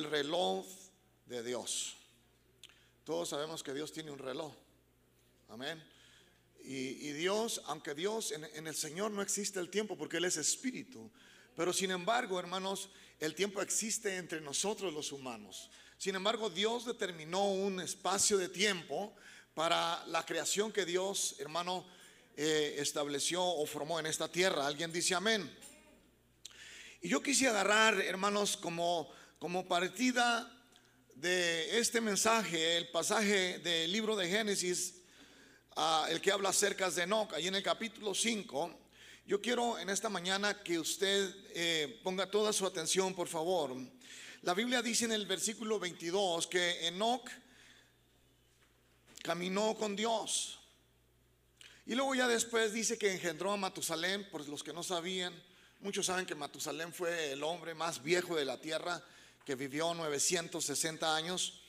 el reloj de Dios. Todos sabemos que Dios tiene un reloj. Amén. Y, Dios, aunque Dios en, el Señor no existe el tiempo porque Él es espíritu, pero sin embargo, hermanos, el tiempo existe entre nosotros los humanos. Sin embargo, Dios determinó un espacio de tiempo para la creación que Dios, hermano, eh, estableció o formó en esta tierra. Alguien dice amén. Y yo quise agarrar, hermanos, como, como partida de este mensaje, el pasaje del libro de Génesis, el que habla acerca de Enoch, ahí en el capítulo 5. Yo quiero en esta mañana que usted eh, ponga toda su atención, por favor. La Biblia dice en el versículo 22 que Enoch caminó con Dios. Y luego ya después dice que engendró a Matusalén, por los que no sabían, muchos saben que Matusalén fue el hombre más viejo de la tierra, que vivió 960 años.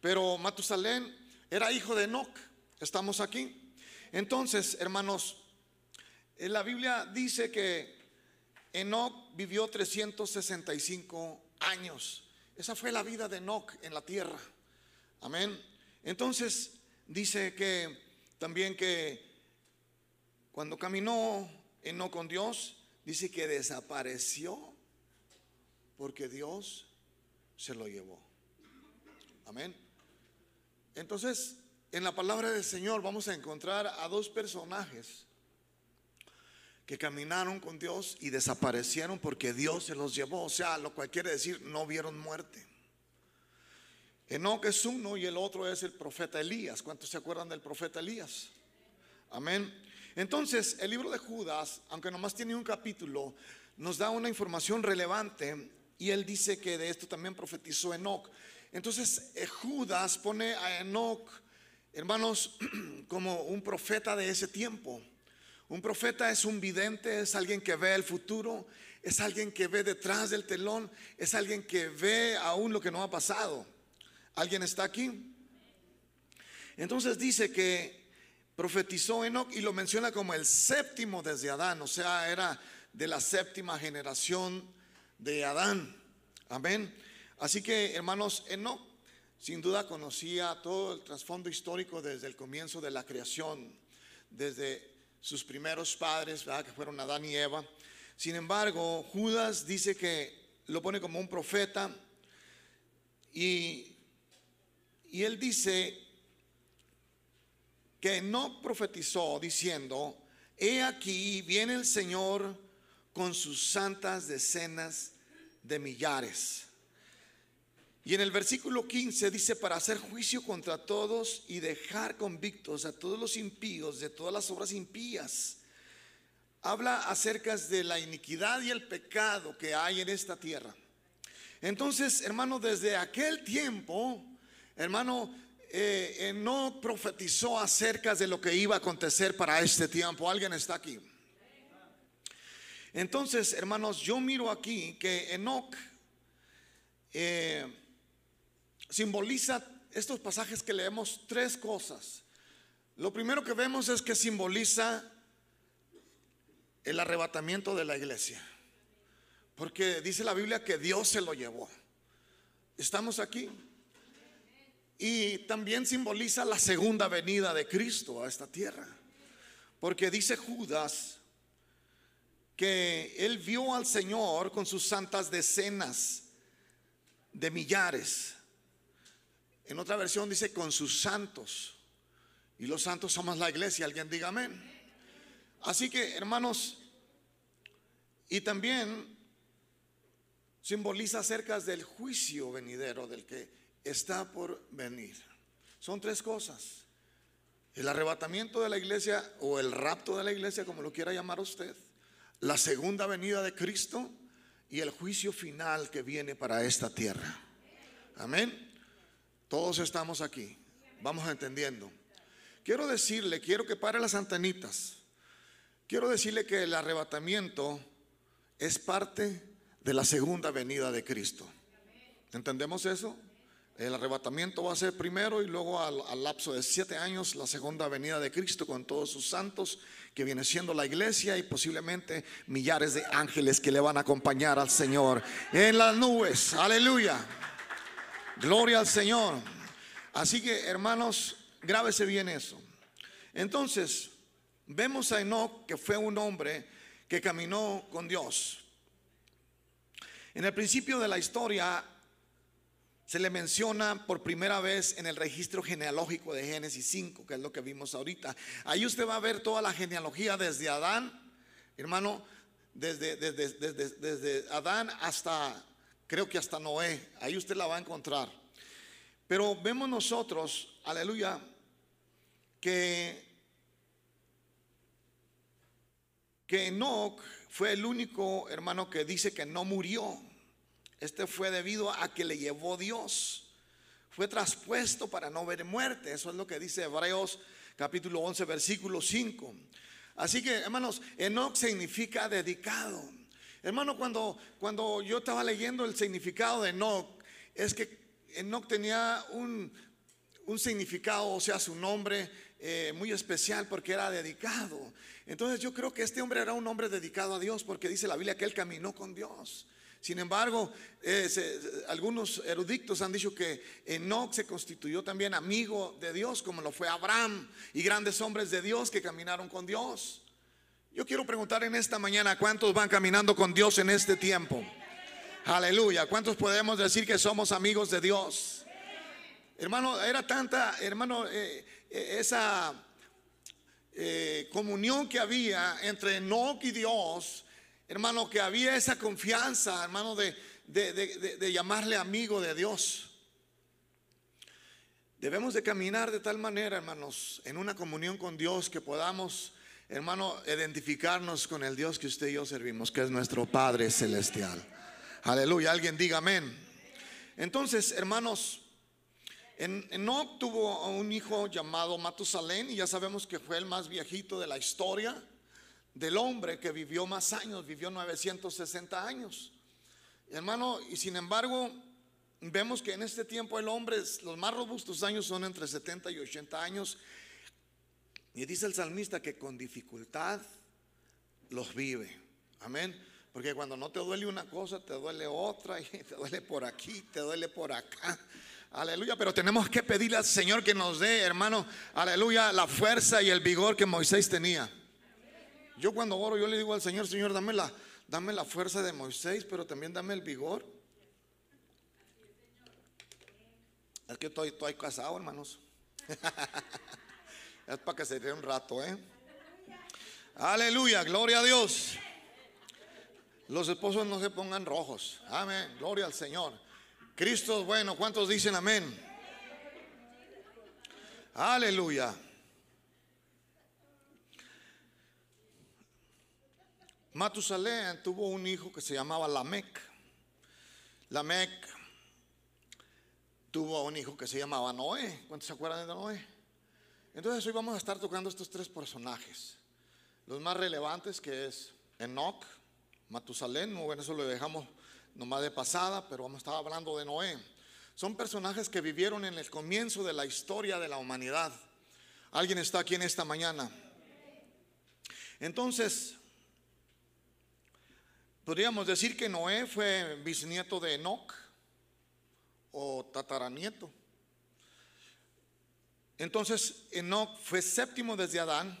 Pero Matusalén era hijo de Enoch, estamos aquí. Entonces, hermanos, en la Biblia dice que Enoch vivió 365 años. Esa fue la vida de Enoch en la tierra. Amén. Entonces, dice que también que cuando caminó no con Dios, dice que desapareció porque Dios se lo llevó. Amén. Entonces, en la palabra del Señor vamos a encontrar a dos personajes que caminaron con Dios y desaparecieron porque Dios se los llevó. O sea, lo cual quiere decir no vieron muerte. Enoch es uno y el otro es el profeta Elías. ¿Cuántos se acuerdan del profeta Elías? Amén. Entonces, el libro de Judas, aunque nomás tiene un capítulo, nos da una información relevante y él dice que de esto también profetizó Enoch. Entonces, eh, Judas pone a Enoch, hermanos, como un profeta de ese tiempo. Un profeta es un vidente, es alguien que ve el futuro, es alguien que ve detrás del telón, es alguien que ve aún lo que no ha pasado. ¿Alguien está aquí? Entonces dice que profetizó Enoch y lo menciona como el séptimo desde Adán, o sea, era de la séptima generación de Adán. Amén. Así que, hermanos, Enoch sin duda conocía todo el trasfondo histórico desde el comienzo de la creación, desde sus primeros padres, que fueron Adán y Eva. Sin embargo, Judas dice que lo pone como un profeta y y él dice que no profetizó diciendo, he aquí viene el Señor con sus santas decenas de millares. Y en el versículo 15 dice, para hacer juicio contra todos y dejar convictos a todos los impíos de todas las obras impías. Habla acerca de la iniquidad y el pecado que hay en esta tierra. Entonces, hermano, desde aquel tiempo, Hermano, eh, eh, no profetizó acerca de lo que iba a acontecer para este tiempo. ¿Alguien está aquí? Entonces, hermanos, yo miro aquí que Enoch eh, simboliza estos pasajes que leemos tres cosas. Lo primero que vemos es que simboliza el arrebatamiento de la iglesia. Porque dice la Biblia que Dios se lo llevó. ¿Estamos aquí? Y también simboliza la segunda venida de Cristo a esta tierra. Porque dice Judas que él vio al Señor con sus santas decenas de millares. En otra versión dice con sus santos. Y los santos somos la iglesia. Alguien diga amén. Así que, hermanos, y también simboliza acerca del juicio venidero del que está por venir. Son tres cosas. El arrebatamiento de la iglesia o el rapto de la iglesia, como lo quiera llamar usted. La segunda venida de Cristo y el juicio final que viene para esta tierra. Amén. Todos estamos aquí. Vamos entendiendo. Quiero decirle, quiero que pare las antenitas. Quiero decirle que el arrebatamiento es parte de la segunda venida de Cristo. ¿Entendemos eso? El arrebatamiento va a ser primero y luego al, lapso de siete años la segunda venida de Cristo con todos sus santos, que viene siendo la iglesia y posiblemente millares de ángeles que le van a acompañar al Señor en las nubes. Aleluya. Gloria al Señor. Así que, hermanos, grábese bien eso. Entonces, vemos a Enoch que fue un hombre que caminó con Dios. En el principio de la historia se le menciona por primera vez en el registro genealógico de Génesis 5, que es lo que vimos ahorita. Ahí usted va a ver toda la genealogía desde Adán, hermano, desde, Adán hasta, creo que hasta Noé. Ahí usted la va a encontrar. Pero vemos nosotros, aleluya, que, que Enoch fue el único hermano que dice que no murió. Este fue debido a que le llevó Dios. Fue traspuesto para no ver muerte. Eso es lo que dice Hebreos capítulo 11, versículo 5. Así que, hermanos, Enoch significa dedicado. Hermano, cuando, cuando yo estaba leyendo el significado de Enoch, es que Enoch tenía un, un significado, o sea, su nombre eh, muy especial porque era dedicado. Entonces yo creo que este hombre era un hombre dedicado a Dios porque dice la Biblia que él caminó con Dios. Sin embargo, eh, algunos eruditos han dicho que Enoch se constituyó también amigo de Dios, como lo fue Abraham y grandes hombres de Dios que caminaron con Dios. Yo quiero preguntar en esta mañana, ¿cuántos van caminando con Dios en este tiempo? Aleluya. ¿Cuántos podemos decir que somos amigos de Dios? Hermano, era tanta, hermano, eh, eh, esa comunión que había entre Enoch y Dios hermano, que había esa confianza, hermano, de, de, llamarle amigo de Dios. Debemos de caminar de tal manera, hermanos, en una comunión con Dios que podamos, hermano, identificarnos con el Dios que usted y yo servimos, que es nuestro Padre Celestial. Aleluya, alguien diga amén. Entonces, hermanos, no tuvo un hijo llamado Matusalén y ya sabemos que fue el más viejito de la historia del hombre que vivió más años, vivió 960 años. Hermano, y sin embargo, vemos que en este tiempo el hombre, los más robustos años son entre 70 y 80 años. Y dice el salmista que con dificultad los vive. Amén. Porque cuando no te duele una cosa, te duele otra, y te duele por aquí, te duele por acá. Aleluya, pero tenemos que pedirle al Señor que nos dé, hermano, aleluya, la fuerza y el vigor que Moisés tenía. Yo cuando oro, yo le digo al Señor, Señor, dame la, dame la fuerza de Moisés, pero también dame el vigor. Es que estoy, estoy casado, hermanos. es para que se dé un rato, ¿eh? Aleluya, gloria a Dios. Los esposos no se pongan rojos. Amén, gloria al Señor. Cristo es bueno. ¿Cuántos dicen amén? Aleluya. Matusalén tuvo un hijo que se llamaba Lamec. Lamec tuvo un hijo que se llamaba Noé. ¿Cuántos se acuerdan de Noé? Entonces hoy vamos a estar tocando estos tres personajes. Los más relevantes que es Enoch, Matusalén, bueno, eso lo dejamos nomás de pasada, pero vamos a estar hablando de Noé. Son personajes que vivieron en el comienzo de la historia de la humanidad. ¿Alguien está aquí en esta mañana? Entonces, Podríamos decir que Noé fue bisnieto de Enoch o tataranieto. Entonces Enoch fue séptimo desde Adán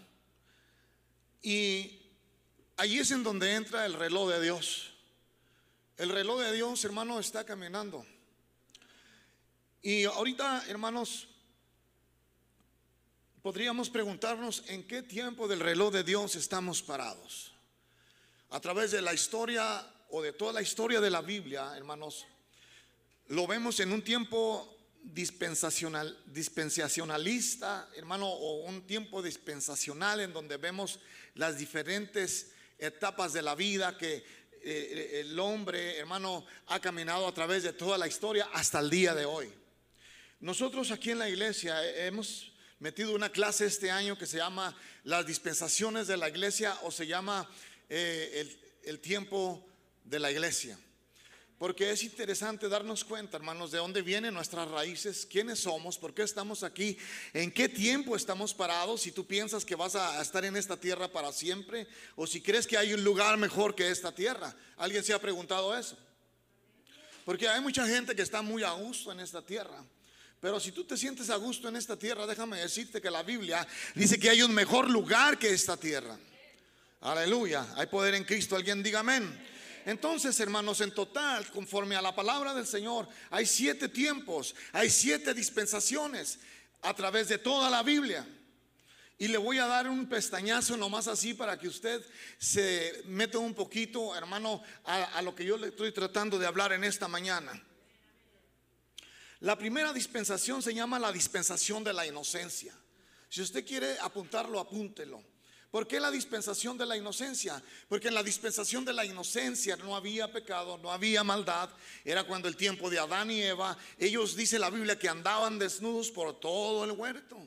y allí es en donde entra el reloj de Dios. El reloj de Dios, hermano, está caminando. Y ahorita, hermanos, podríamos preguntarnos en qué tiempo del reloj de Dios estamos parados a través de la historia o de toda la historia de la Biblia, hermanos, lo vemos en un tiempo dispensacional, dispensacionalista, hermano, o un tiempo dispensacional en donde vemos las diferentes etapas de la vida que eh, el hombre, hermano, ha caminado a través de toda la historia hasta el día de hoy. Nosotros aquí en la iglesia hemos metido una clase este año que se llama las dispensaciones de la iglesia o se llama eh, el, tiempo de la iglesia. Porque es interesante darnos cuenta, hermanos, de dónde vienen nuestras raíces, quiénes somos, por qué estamos aquí, en qué tiempo estamos parados, si tú piensas que vas a estar en esta tierra para siempre, o si crees que hay un lugar mejor que esta tierra. ¿Alguien se ha preguntado eso? Porque hay mucha gente que está muy a gusto en esta tierra. Pero si tú te sientes a gusto en esta tierra, déjame decirte que la Biblia dice que hay un mejor lugar que esta tierra. Aleluya. Hay poder en Cristo. Alguien diga amén. Entonces, hermanos, en total, conforme a la palabra del Señor, hay siete tiempos, hay siete dispensaciones a través de toda la Biblia. Y le voy a dar un pestañazo nomás así para que usted se meta un poquito, hermano, a, a lo que yo le estoy tratando de hablar en esta mañana. La primera dispensación se llama la dispensación de la inocencia. Si usted quiere apuntarlo, apúntelo. ¿Por qué la dispensación de la inocencia? Porque en la dispensación de la inocencia no había pecado, no había maldad. Era cuando el tiempo de Adán y Eva, ellos dice la Biblia que andaban desnudos por todo el huerto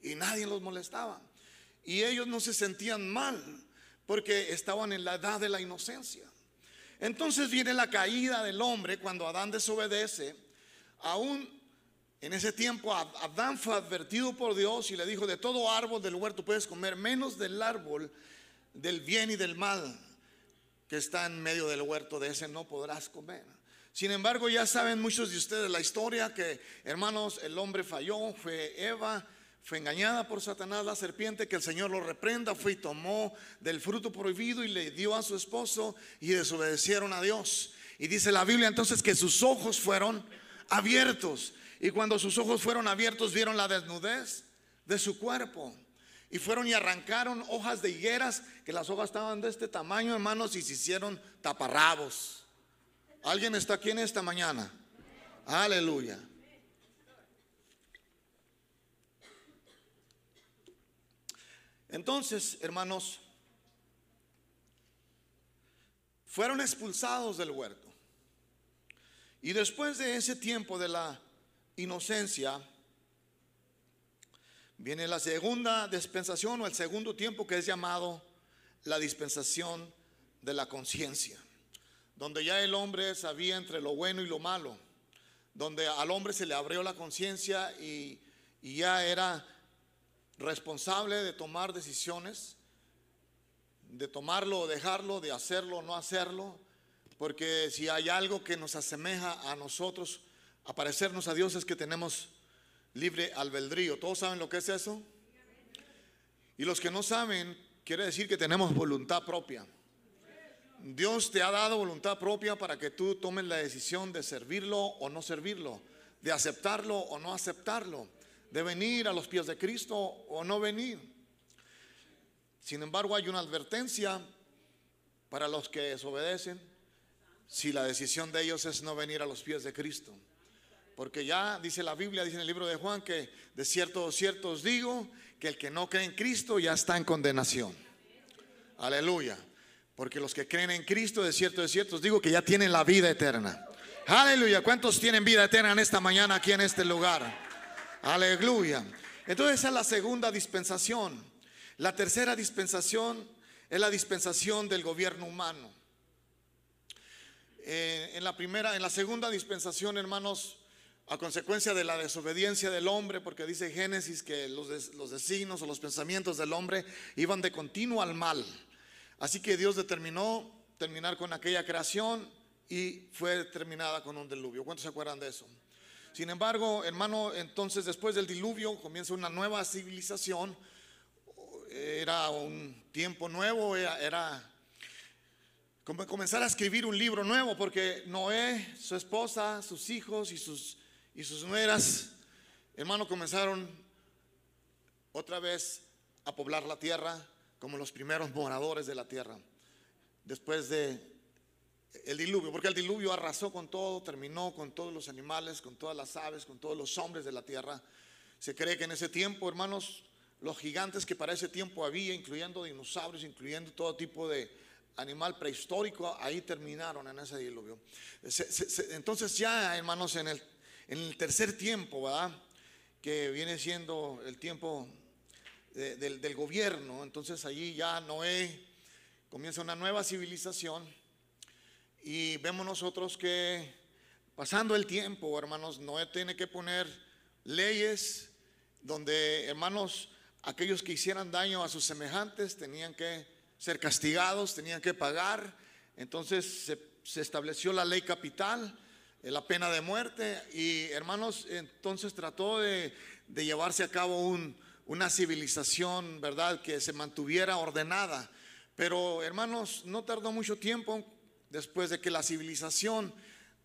y nadie los molestaba. Y ellos no se sentían mal porque estaban en la edad de la inocencia. Entonces viene la caída del hombre cuando Adán desobedece. Aún en ese tiempo Adán fue advertido por Dios y le dijo, de todo árbol del huerto puedes comer, menos del árbol del bien y del mal que está en medio del huerto, de ese no podrás comer. Sin embargo, ya saben muchos de ustedes la historia que, hermanos, el hombre falló, fue Eva, fue engañada por Satanás, la serpiente, que el Señor lo reprenda, fue y tomó del fruto prohibido y le dio a su esposo y desobedecieron a Dios. Y dice la Biblia entonces que sus ojos fueron abiertos y cuando sus ojos fueron abiertos, vieron la desnudez de su cuerpo. Y fueron y arrancaron hojas de higueras, que las hojas estaban de este tamaño, hermanos, y se hicieron taparrabos. ¿Alguien está aquí en esta mañana? Aleluya. Entonces, hermanos, fueron expulsados del huerto. Y después de ese tiempo de la inocencia, viene la segunda dispensación o el segundo tiempo que es llamado la dispensación de la conciencia, donde ya el hombre sabía entre lo bueno y lo malo, donde al hombre se le abrió la conciencia y, ya era responsable de tomar decisiones, de tomarlo o dejarlo, de hacerlo o no hacerlo, porque si hay algo que nos asemeja a nosotros, a parecernos a Dios es que tenemos libre albedrío. ¿Todos saben lo que es eso? Y los que no saben, quiere decir que tenemos voluntad propia. Dios te ha dado voluntad propia para que tú tomes la decisión de servirlo o no servirlo, de aceptarlo o no aceptarlo, de venir a los pies de Cristo o no venir. Sin embargo, hay una advertencia para los que desobedecen si la decisión de ellos es no venir a los pies de Cristo. Porque ya dice la Biblia, dice en el libro de Juan, que de cierto, cierto os digo, que el que no cree en Cristo ya está en condenación. Aleluya. Porque los que creen en Cristo, de cierto, de cierto os digo que ya tienen la vida eterna. Aleluya. ¿Cuántos tienen vida eterna en esta mañana aquí en este lugar? Aleluya. Entonces esa es la segunda dispensación. La tercera dispensación es la dispensación del gobierno humano. Eh, en la primera, en la segunda dispensación, hermanos, a consecuencia de la desobediencia del hombre, porque dice Génesis que los, los designos o los pensamientos del hombre iban de continuo al mal. Así que Dios determinó terminar con aquella creación y fue terminada con un diluvio. ¿Cuántos se acuerdan de eso? Sin embargo, hermano, entonces después del diluvio comienza una nueva civilización. Era un tiempo nuevo, era, era comenzar a escribir un libro nuevo, porque Noé, su esposa, sus hijos y sus y sus nueras, hermano, comenzaron otra vez a poblar la tierra como los primeros moradores de la tierra. Después de el diluvio, porque el diluvio arrasó con todo, terminó con todos los animales, con todas las aves, con todos los hombres de la tierra. Se cree que en ese tiempo, hermanos, los gigantes que para ese tiempo había, incluyendo dinosaurios, incluyendo todo tipo de animal prehistórico, ahí terminaron en ese diluvio. entonces ya, hermanos, en el en el tercer tiempo, ¿verdad? Que viene siendo el tiempo del, gobierno. Entonces allí ya Noé comienza una nueva civilización y vemos nosotros que pasando el tiempo, hermanos, Noé tiene que poner leyes donde, hermanos, aquellos que hicieran daño a sus semejantes tenían que ser castigados, tenían que pagar. Entonces se, se estableció la ley capital la pena de muerte. Y hermanos, entonces trató de, llevarse a cabo una civilización, ¿verdad?, que se mantuviera ordenada. Pero hermanos, no tardó mucho tiempo después de que la civilización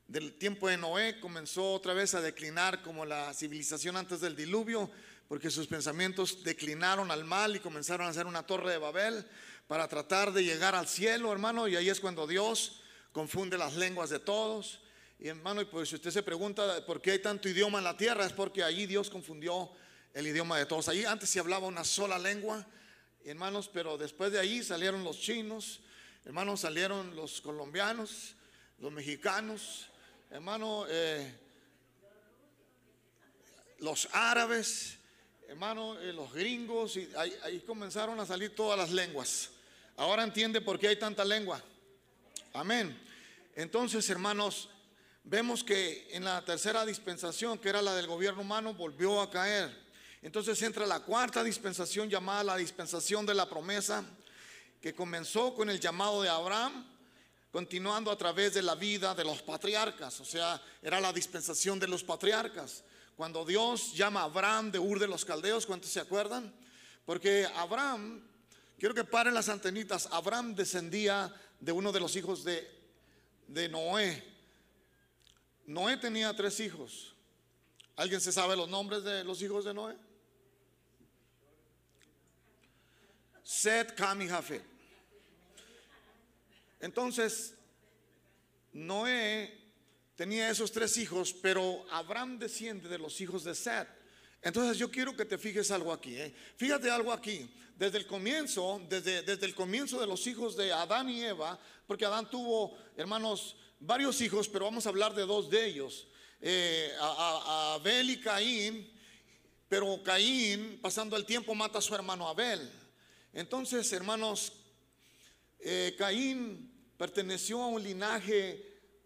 del tiempo de Noé comenzó otra vez a declinar como la civilización antes del diluvio, porque sus pensamientos declinaron al mal y comenzaron a hacer una torre de Babel para tratar de llegar al cielo, hermano, y ahí es cuando Dios confunde las lenguas de todos. Y hermano, y pues si usted se pregunta por qué hay tanto idioma en la tierra, es porque allí Dios confundió el idioma de todos. Allí antes se hablaba una sola lengua, hermanos, pero después de ahí salieron los chinos, hermanos, salieron los colombianos, los mexicanos, hermano, eh, los árabes, hermano, eh, los gringos, y ahí, comenzaron a salir todas las lenguas. Ahora entiende por qué hay tanta lengua. Amén. Entonces, hermanos, vemos que en la tercera dispensación, que era la del gobierno humano, volvió a caer. Entonces entra la cuarta dispensación llamada la dispensación de la promesa, que comenzó con el llamado de Abraham continuando a través de la vida de los patriarcas, o sea, era la dispensación de los patriarcas. Cuando Dios llama a Abraham de Ur de los Caldeos, ¿cuántos se acuerdan? Porque Abraham, quiero que paren las antenitas, Abraham descendía de uno de los hijos de, de Noé. Noé tenía tres hijos. ¿Alguien se sabe los nombres de los hijos de Noé? Set, Cam y Jafet. Entonces, Noé tenía esos tres hijos, pero Abraham desciende de los hijos de Seth. Entonces yo quiero que te fijes algo aquí. ¿eh? Fíjate algo aquí. Desde el comienzo, desde, desde el comienzo de los hijos de Adán y Eva, porque Adán tuvo, hermanos, varios hijos, pero vamos a hablar de dos de ellos. Eh, Abel y Caín, pero Caín, pasando el tiempo, mata a su hermano Abel. Entonces, hermanos, eh, Caín perteneció a un linaje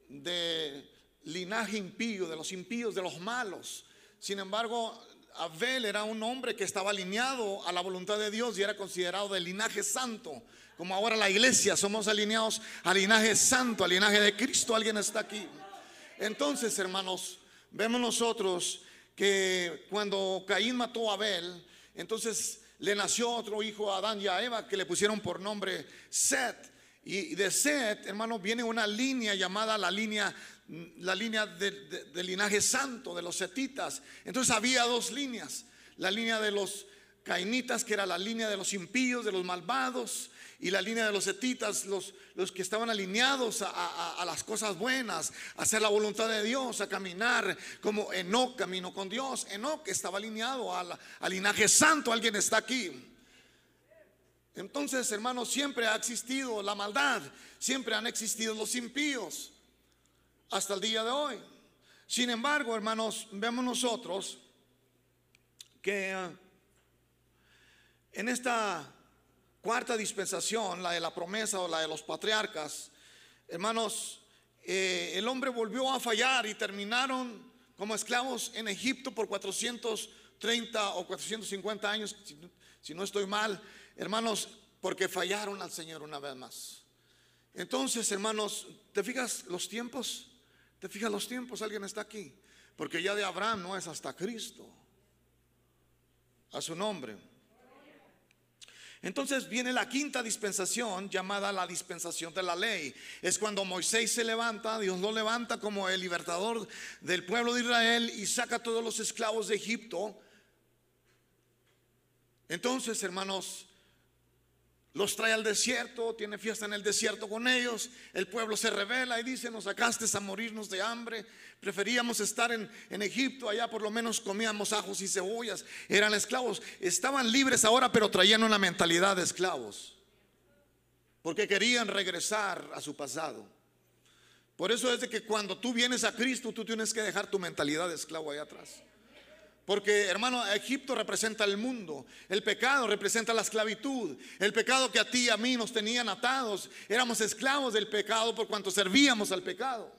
de linaje impío, de los impíos, de los malos. Sin embargo, Abel era un hombre que estaba alineado a la voluntad de Dios y era considerado del linaje santo. Como ahora la iglesia somos alineados al linaje santo, al linaje de Cristo. Alguien está aquí. Entonces, hermanos, vemos nosotros que cuando Caín mató a Abel, entonces le nació otro hijo a Adán y a Eva que le pusieron por nombre Seth. Y de Set, hermano, viene una línea llamada la línea, la línea del linaje santo, de los setitas. Entonces había dos líneas. La línea de los cainitas, que era la línea de los impíos, de los malvados, y la línea de los setitas, los, los que estaban alineados a, las cosas buenas, a hacer la voluntad de Dios, a caminar como Enoch camino con Dios. Enoch estaba alineado al linaje santo. Alguien está aquí. Entonces, hermanos, siempre ha existido la maldad, siempre han existido los impíos, hasta el día de hoy. Sin embargo, hermanos, vemos nosotros que eh, en esta cuarta dispensación, la de la promesa o la de los patriarcas, hermanos, eh, el hombre volvió a fallar y terminaron como esclavos en Egipto por 430 o 450 años, si no estoy mal. Hermanos, porque fallaron al Señor una vez más. Entonces, hermanos, ¿te fijas los tiempos? ¿Te fijas los tiempos? Alguien está aquí. Porque ya de Abraham no es hasta Cristo. A su nombre. Entonces viene la quinta dispensación llamada la dispensación de la ley. Es cuando Moisés se levanta, Dios lo levanta como el libertador del pueblo de Israel y saca a todos los esclavos de Egipto. Entonces, hermanos, los trae al desierto, tiene fiesta en el desierto con ellos, el pueblo se revela y dice, nos sacaste a morirnos de hambre, preferíamos estar en, en, Egipto, allá por lo menos comíamos ajos y cebollas, eran esclavos, estaban libres ahora, pero traían una mentalidad de esclavos, porque querían regresar a su pasado. Por eso es de que cuando tú vienes a Cristo, tú tienes que dejar tu mentalidad de esclavo ahí atrás. Porque hermano, Egipto representa el mundo, el pecado representa la esclavitud, el pecado que a ti y a mí nos tenían atados, éramos esclavos del pecado por cuanto servíamos al pecado.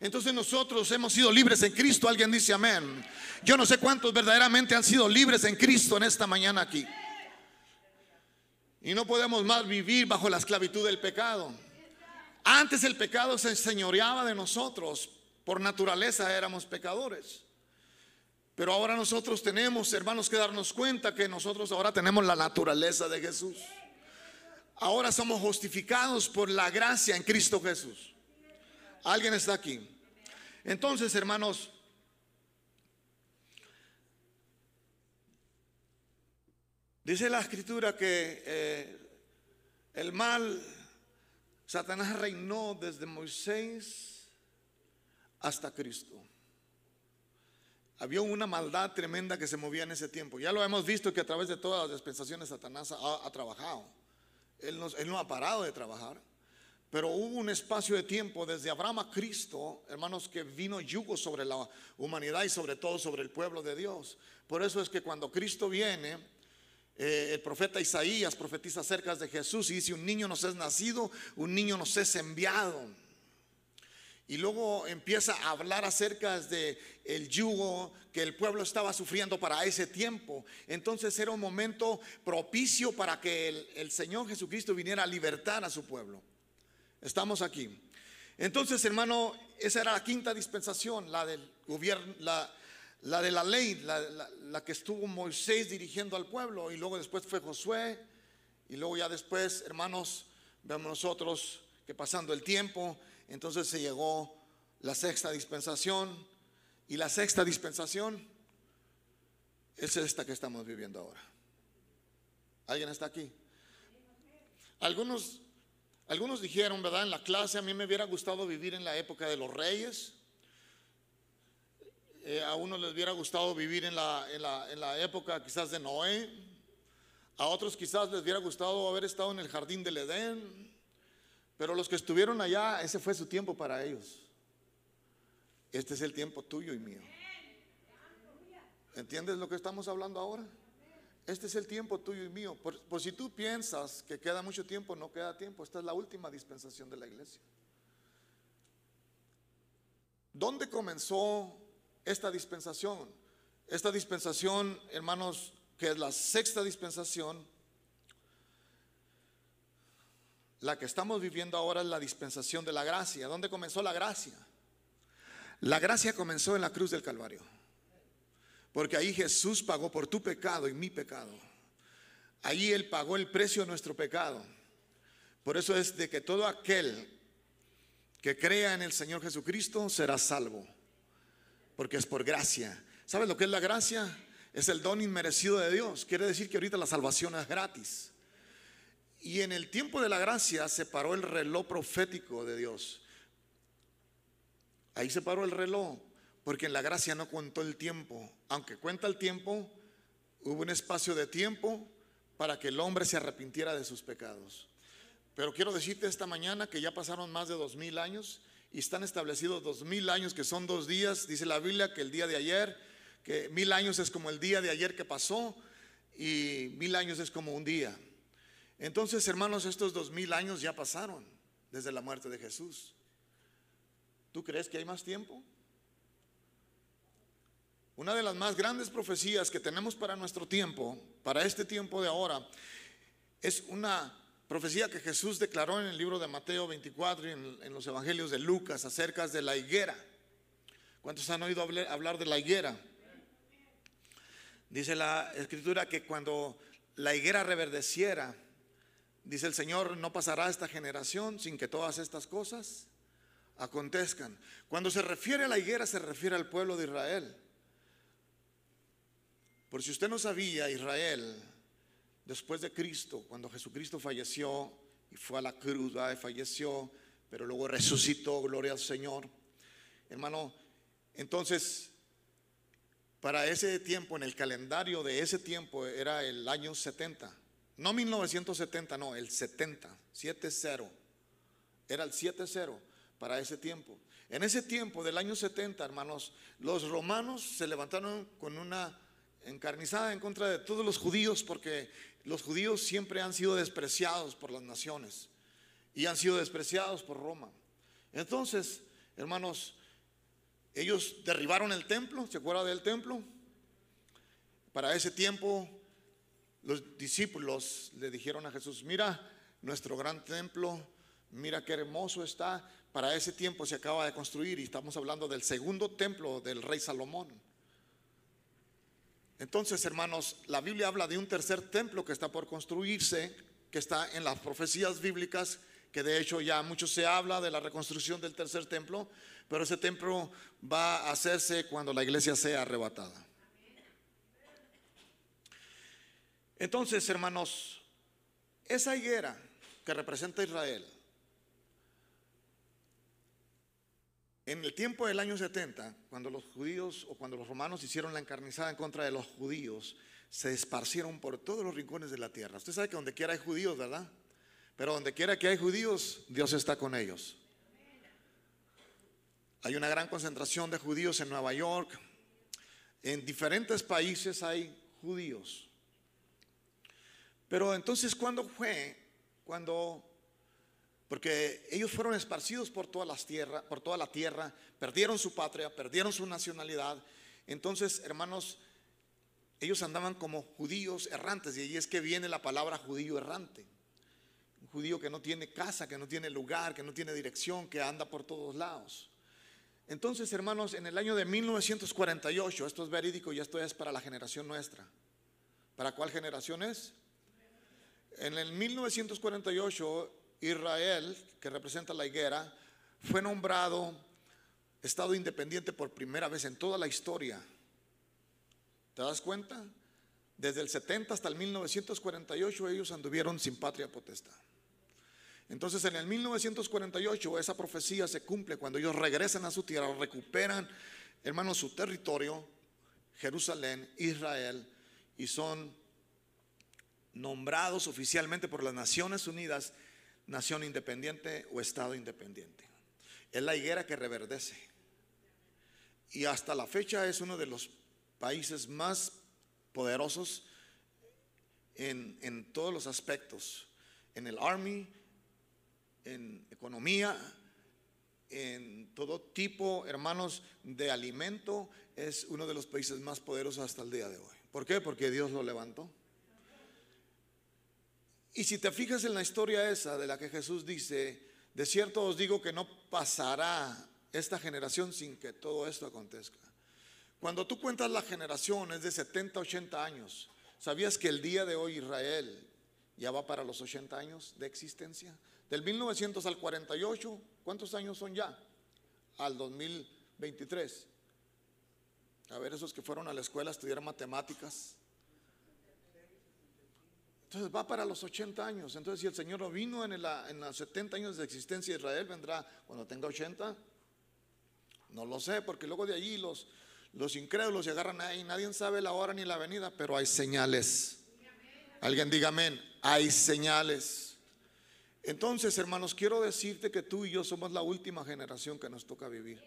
Entonces nosotros hemos sido libres en Cristo, alguien dice amén. Yo no sé cuántos verdaderamente han sido libres en Cristo en esta mañana aquí. Y no podemos más vivir bajo la esclavitud del pecado. Antes el pecado se enseñoreaba de nosotros, Por naturaleza éramos pecadores. Pero ahora nosotros tenemos, hermanos, que darnos cuenta que nosotros ahora tenemos la naturaleza de Jesús. Ahora somos justificados por la gracia en Cristo Jesús. ¿Alguien está aquí? Entonces, hermanos, dice la escritura que eh, el mal, Satanás reinó desde Moisés hasta Cristo. Había una maldad tremenda que se movía en ese tiempo. Ya lo hemos visto que a través de todas las dispensaciones Satanás ha, trabajado. Él, él no ha parado de trabajar. Pero hubo un espacio de tiempo desde Abraham a Cristo, hermanos, que vino yugo sobre la humanidad y sobre todo sobre el pueblo de Dios. Por eso es que cuando Cristo viene, eh, el profeta Isaías profetiza acerca de Jesús y dice, un niño nos es nacido, un niño nos es enviado. Y luego empieza a hablar acerca de el yugo que el pueblo estaba sufriendo para ese tiempo. Entonces era un momento propicio para que el, Señor Jesucristo viniera a libertar a su pueblo. Estamos aquí. Entonces, hermano, esa era la quinta dispensación, la del gobierno, la, la de la ley, la, que estuvo Moisés dirigiendo al pueblo, y luego después fue Josué, y luego ya después, hermanos, vemos nosotros que pasando el tiempo, entonces se llegó la sexta dispensación, y la sexta dispensación es esta que estamos viviendo ahora. ¿Alguien está aquí? Algunos, algunos dijeron, ¿verdad? En la clase a mí me hubiera gustado vivir en la época de los reyes. Eh, a uno les hubiera gustado vivir en la, en, la, en la época quizás de Noé. A otros quizás les hubiera gustado haber estado en el jardín del Edén. Pero los que estuvieron allá, ese fue su tiempo para ellos. Este es el tiempo tuyo y mío. ¿Entiendes lo que estamos hablando ahora? Este es el tiempo tuyo y mío. Por, si tú piensas que queda mucho tiempo, no queda tiempo. Esta es la última dispensación de la iglesia. ¿Dónde comenzó esta dispensación. Esta dispensación, hermanos, que es la sexta dispensación, la que estamos viviendo ahora es la dispensación de la gracia. ¿Dónde comenzó la gracia? La gracia comenzó en la cruz del Calvario. Porque ahí Jesús pagó por tu pecado y mi pecado. Ahí Él pagó el precio de nuestro pecado. Por eso es de que todo aquel que crea en el Señor Jesucristo será salvo porque es por gracia. ¿Sabes lo que es la gracia? Es el don inmerecido de Dios. Quiere decir que ahorita la salvación es gratis. Y en el tiempo de la gracia se paró el reloj profético de Dios. Ahí se paró el reloj, porque en la gracia no contó el tiempo. Aunque cuenta el tiempo, hubo un espacio de tiempo para que el hombre se arrepintiera de sus pecados. Pero quiero decirte esta mañana que ya pasaron más de dos mil años y están establecidos dos mil años, que son dos días. Dice la Biblia que el día de ayer, que mil años es como el día de ayer que pasó y mil años es como un día. Entonces, hermanos, estos dos mil años ya pasaron desde la muerte de Jesús. ¿Tú crees que hay más tiempo? Una de las más grandes profecías que tenemos para nuestro tiempo, para este tiempo de ahora, es una Profecía que Jesús declaró en el libro de Mateo 24 y en, los evangelios de Lucas acerca de la higuera. ¿Cuántos han oído hablar de la higuera? Dice la escritura que cuando la higuera reverdeciera, dice el Señor, no pasará esta generación sin que todas estas cosas acontezcan. Cuando se refiere a la higuera, se refiere al pueblo de Israel. Por si usted no sabía, Israel después de Cristo, cuando Jesucristo falleció y fue a la cruz, y falleció, pero luego resucitó, gloria al Señor. Hermano, entonces, para ese tiempo, en el calendario de ese tiempo, era el año 70. No 1970, no, el 70, 7-0. Era el 7-0 para ese tiempo. En ese tiempo del año 70, hermanos, los romanos se levantaron con una encarnizada en contra de todos los judíos porque los judíos siempre han sido despreciados por las naciones y han sido despreciados por Roma. Entonces, hermanos, ellos derribaron el templo, ¿se acuerda del templo? Para ese tiempo, los discípulos le dijeron a Jesús, mira, nuestro gran templo Mira qué hermoso está. Para ese tiempo se acaba de construir y estamos hablando del segundo templo del rey Salomón. Entonces, hermanos, la Biblia habla de un tercer templo que está por construirse, que está en las profecías bíblicas, que de hecho ya mucho se habla de la reconstrucción del tercer templo, pero ese templo va a hacerse cuando la iglesia sea arrebatada. Entonces, hermanos, esa higuera que representa Israel, en el tiempo del año 70, cuando los judíos o cuando los romanos hicieron la encarnizada en contra de los judíos, se esparcieron por todos los rincones de la tierra. Usted sabe que donde quiera hay judíos, ¿verdad? Pero donde quiera que hay judíos, Dios está con ellos. Hay una gran concentración de judíos en Nueva York. En diferentes países hay judíos. Pero entonces, ¿cuándo fue? Cuando, porque ellos fueron esparcidos por tierras, por toda la tierra, perdieron su patria, perdieron su nacionalidad. Entonces, hermanos, ellos andaban como judíos errantes, y ahí es que viene la palabra judío errante. Un judío que no tiene casa, que no tiene lugar, que no tiene dirección, que anda por todos lados. Entonces, hermanos, en el año de 1948, esto es verídico y esto es para la generación nuestra. ¿Para cuál generación es? En el 1948, Israel, que representa la higuera, fue nombrado Estado independiente por primera vez en toda la historia. ¿Te das cuenta? Desde el 70 hasta el 1948 ellos anduvieron sin patria potestad. Entonces en el 1948 esa profecía se cumple cuando ellos regresan a su tierra, recuperan, hermanos, su territorio, Jerusalén, Israel, y son nombrados oficialmente por las Naciones Unidas nación independiente o Estado independiente. Es la higuera que reverdece. Y hasta la fecha es uno de los países más poderosos en, en todos los aspectos. En el Army, en economía, en todo tipo, hermanos, de alimento. Es uno de los países más poderosos hasta el día de hoy. ¿Por qué? Porque Dios lo levantó. Y si te fijas en la historia esa de la que Jesús dice, de cierto os digo que no pasará esta generación sin que todo esto acontezca. Cuando tú cuentas la generación es de 70, 80 años. ¿Sabías que el día de hoy Israel ya va para los 80 años de existencia? Del 1900 al 48, ¿cuántos años son ya? Al 2023. A ver, esos que fueron a la escuela a estudiar matemáticas, entonces va para los 80 años. Entonces si el Señor no vino en, los 70 años de existencia de Israel, vendrá cuando tenga 80. No lo sé, porque luego de allí los, los incrédulos se agarran ahí. Nadie sabe la hora ni la venida, pero hay señales. Alguien diga amén. Hay señales. Entonces, hermanos, quiero decirte que tú y yo somos la última generación que nos toca vivir.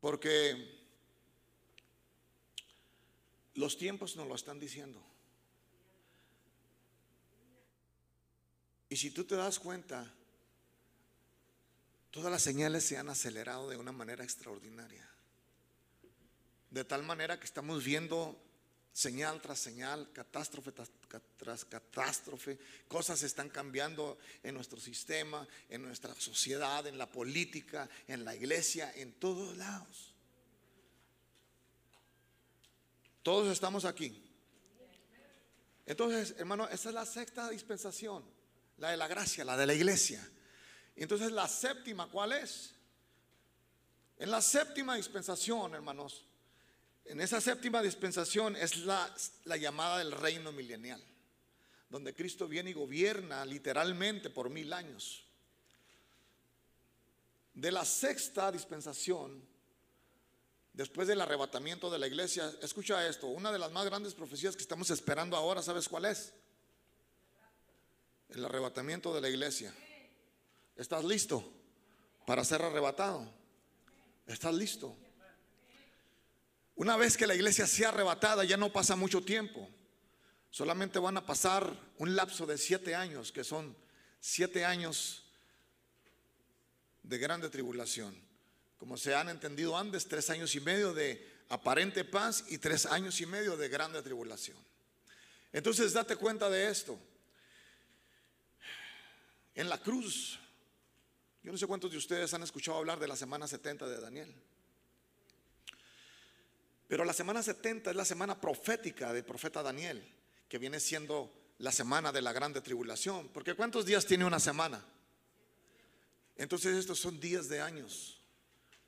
Porque los tiempos nos lo están diciendo. Y si tú te das cuenta, todas las señales se han acelerado de una manera extraordinaria. De tal manera que estamos viendo señal tras señal, catástrofe tras, catástrofe, cosas están cambiando en nuestro sistema, en nuestra sociedad, en la política, en la iglesia, en todos lados. Todos estamos aquí. Entonces, hermano, esa es la sexta dispensación, la de la gracia, la de la iglesia. Entonces, la séptima, ¿cuál es? En la séptima dispensación, hermanos, en esa séptima dispensación es la, la llamada del reino milenial, donde Cristo viene y gobierna literalmente por mil años. De la sexta dispensación después del arrebatamiento de la iglesia, escucha esto, una de las más grandes profecías que estamos esperando ahora, ¿sabes cuál es? El arrebatamiento de la iglesia. ¿Estás listo para ser arrebatado? ¿Estás listo? Una vez que la iglesia sea arrebatada, ya no pasa mucho tiempo. Solamente van a pasar un lapso de siete años, que son siete años de grande tribulación como se han entendido antes, tres años y medio de aparente paz y tres años y medio de grande tribulación. Entonces date cuenta de esto. en la cruz. Yo no sé cuántos de ustedes han escuchado hablar de la semana 70 de Daniel. Pero la semana 70 es la semana profética del profeta Daniel, que viene siendo la semana de la grande tribulación. Porque ¿cuántos días tiene una semana? Entonces estos son días de años.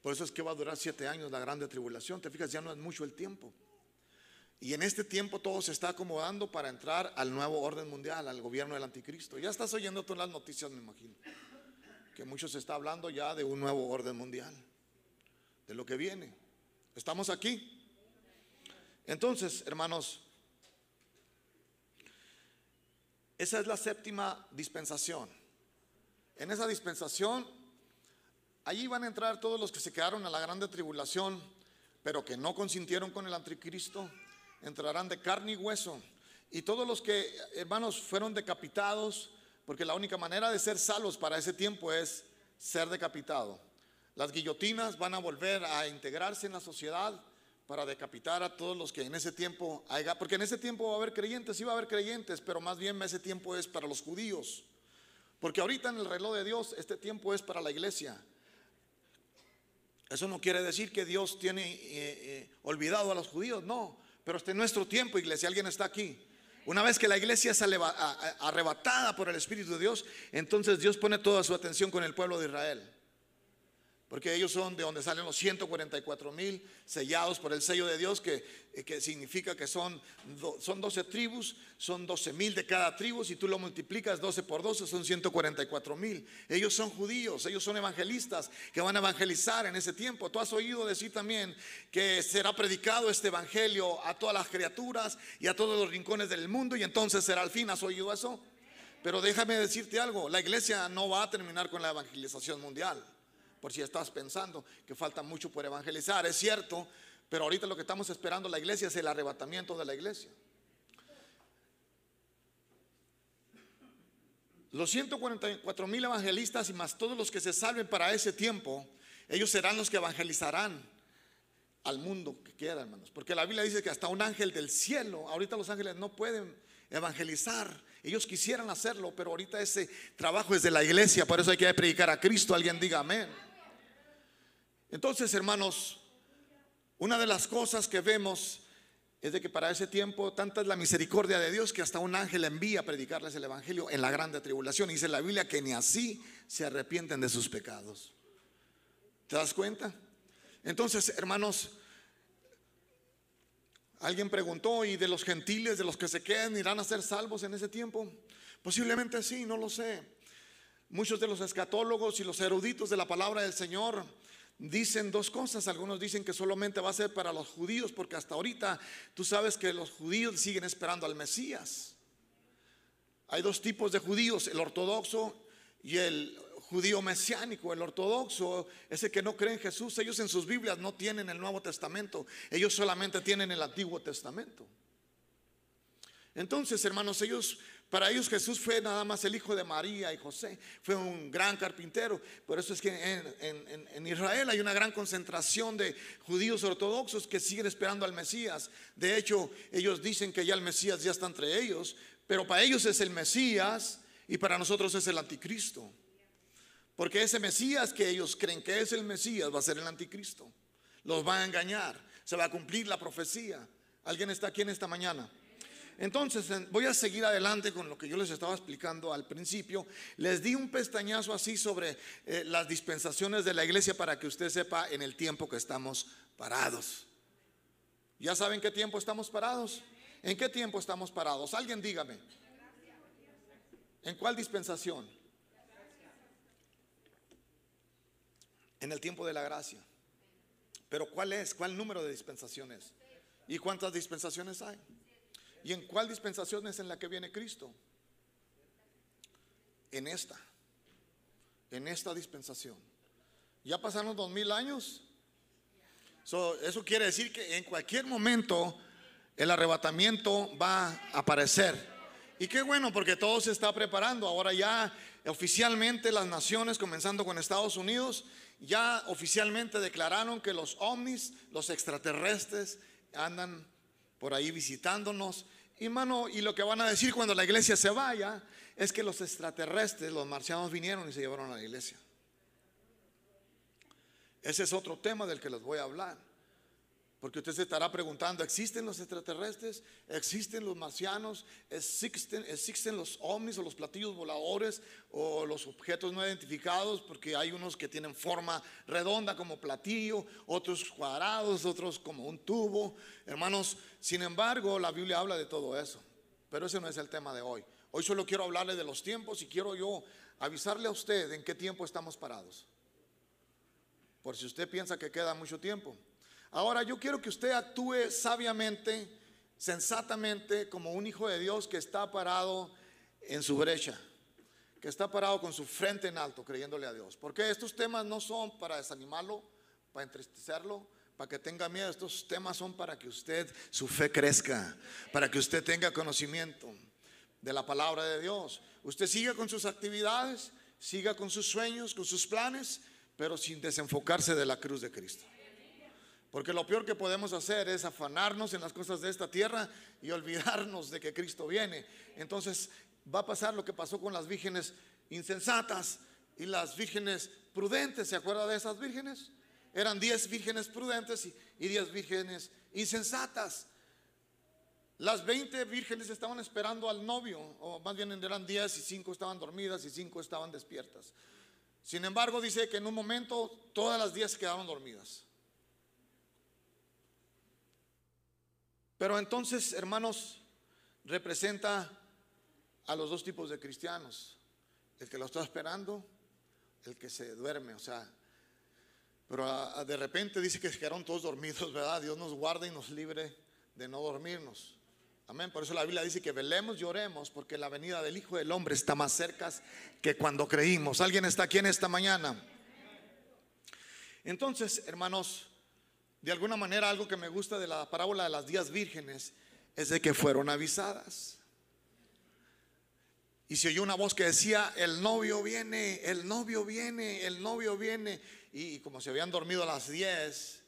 Por eso es que va a durar siete años la grande tribulación. Te fijas, ya no es mucho el tiempo. Y en este tiempo todo se está acomodando para entrar al nuevo orden mundial, al gobierno del anticristo. Ya estás oyendo todas las noticias, me imagino. Que muchos se está hablando ya de un nuevo orden mundial, de lo que viene. ¿Estamos aquí? Entonces, hermanos, esa es la séptima dispensación. En esa dispensación, allí van a entrar todos los que se quedaron a la grande tribulación, pero que no consintieron con el anticristo, entrarán de carne y hueso. Y todos los que, hermanos, fueron decapitados, porque la única manera de ser salvos para ese tiempo es ser decapitado. Las guillotinas van a volver a integrarse en la sociedad para decapitar a todos los que en ese tiempo haya, porque en ese tiempo va a haber creyentes, sí va a haber creyentes, pero más bien ese tiempo es para los judíos. Porque ahorita en el reloj de Dios este tiempo es para la iglesia. Eso no quiere decir que Dios tiene eh, eh, olvidado a los judíos, no, pero este es nuestro tiempo, iglesia, alguien está aquí. Una vez que la iglesia es arrebatada por el Espíritu de Dios, entonces Dios pone toda su atención con el pueblo de Israel. Porque ellos son de donde salen los 144 mil sellados por el sello de Dios, que, eh, que significa que son, son 12 tribus, son 12 mil de cada tribu. Si tú lo multiplicas 12 por 12, son 144 mil. Ellos son judíos, ellos son evangelistas que van a evangelizar en ese tiempo. Tú has oído decir también que será predicado este evangelio a todas las criaturas y a todos los rincones del mundo, y entonces será al fin. ¿Has oído eso? Pero déjame decirte algo: la iglesia no va a terminar con la evangelización mundial por si estás pensando que falta mucho por evangelizar. Es cierto, pero ahorita lo que estamos esperando la iglesia es el arrebatamiento de la iglesia. Los 144 mil evangelistas y más todos los que se salven para ese tiempo, ellos serán los que evangelizarán al mundo que quiera, hermanos. Porque la Biblia dice que hasta un ángel del cielo, ahorita los ángeles no pueden evangelizar. Ellos quisieran hacerlo, pero ahorita ese trabajo es de la iglesia, por eso hay que predicar a Cristo. Alguien diga amén. Entonces, hermanos, una de las cosas que vemos es de que para ese tiempo tanta es la misericordia de Dios que hasta un ángel envía a predicarles el Evangelio en la grande tribulación. dice la Biblia que ni así se arrepienten de sus pecados. ¿Te das cuenta? Entonces, hermanos, alguien preguntó, ¿y de los gentiles, de los que se queden, irán a ser salvos en ese tiempo? Posiblemente sí, no lo sé. Muchos de los escatólogos y los eruditos de la palabra del Señor dicen dos cosas. Algunos dicen que solamente va a ser para los judíos, porque hasta ahorita tú sabes que los judíos siguen esperando al Mesías. Hay dos tipos de judíos, el ortodoxo y el judío mesiánico. El ortodoxo es el que no cree en Jesús. Ellos en sus Biblias no tienen el Nuevo Testamento, ellos solamente tienen el Antiguo Testamento. Entonces, hermanos, ellos para ellos Jesús fue nada más el hijo de María y José, fue un gran carpintero. Por eso es que en, Israel hay una gran concentración de judíos ortodoxos que siguen esperando al Mesías. De hecho, ellos dicen que ya el Mesías ya está entre ellos, pero para ellos es el Mesías y para nosotros es el anticristo. Porque ese Mesías que ellos creen que es el Mesías va a ser el anticristo. Los va a engañar, se va a cumplir la profecía. ¿Alguien está aquí en esta mañana? Entonces, voy a seguir adelante con lo que yo les estaba explicando al principio. Les di un pestañazo así sobre eh, las dispensaciones de la iglesia para que usted sepa en el tiempo que estamos parados. ¿Ya saben qué tiempo estamos parados? ¿En qué tiempo estamos parados? Alguien dígame. ¿En cuál dispensación? En el tiempo de la gracia. Pero ¿cuál es? ¿Cuál número de dispensaciones? ¿Y cuántas dispensaciones hay? ¿Y en cuál dispensación es en la que viene Cristo? En esta. En esta dispensación. Ya pasaron dos mil años. eso quiere decir que en cualquier momento el arrebatamiento va a aparecer. Y qué bueno, porque todo se está preparando. Ahora ya oficialmente las naciones, comenzando con Estados Unidos, ya oficialmente declararon que los ovnis, los extraterrestres, andan por ahí visitándonos Y y lo que van a decir cuando la iglesia se vaya es que los extraterrestres, los marcianos vinieron y se llevaron a la iglesia. Ese es otro tema del que les voy a hablar. Porque usted se estará preguntando, ¿existen los extraterrestres? ¿Existen los marcianos? ¿Existen, ¿Existen los ovnis o los platillos voladores o los objetos no identificados? Porque hay unos que tienen forma redonda como platillo, otros cuadrados, otros como un tubo. Hermanos, sin embargo, la Biblia habla de todo eso. Pero ese no es el tema de hoy. Hoy solo quiero hablarle de los tiempos y quiero yo avisarle a usted en qué tiempo estamos parados. Por si usted piensa que queda mucho tiempo. Ahora yo quiero que usted actúe sabiamente, sensatamente, como un hijo de Dios que está parado en su brecha, que está parado con su frente en alto, creyéndole a Dios. Porque estos temas no son para desanimarlo, para entristecerlo, para que tenga miedo. Estos temas son para que usted, su fe crezca, para que usted tenga conocimiento de la palabra de Dios. Usted siga con sus actividades, siga con sus sueños, con sus planes, pero sin desenfocarse de la cruz de Cristo. Porque lo peor que podemos hacer es afanarnos en las cosas de esta tierra y olvidarnos de que Cristo viene. Entonces va a pasar lo que pasó con las vírgenes insensatas y las vírgenes prudentes. ¿Se acuerda de esas vírgenes? Eran 10 vírgenes prudentes y 10 vírgenes insensatas. Las 20 vírgenes estaban esperando al novio, o más bien eran 10 y 5 estaban dormidas y 5 estaban despiertas. Sin embargo, dice que en un momento todas las 10 quedaron dormidas. Pero entonces, hermanos, representa a los dos tipos de cristianos. El que lo está esperando, el que se duerme, o sea. Pero de repente dice que se quedaron todos dormidos, ¿verdad? Dios nos guarda y nos libre de no dormirnos. Amén. Por eso la Biblia dice que velemos y oremos, porque la venida del Hijo del Hombre está más cerca que cuando creímos. ¿Alguien está aquí en esta mañana? Entonces, hermanos, de alguna manera algo que me gusta de la parábola de las días vírgenes es de que fueron avisadas. Y se oyó una voz que decía, el novio viene, el novio viene, el novio viene. Y como se habían dormido a las 10,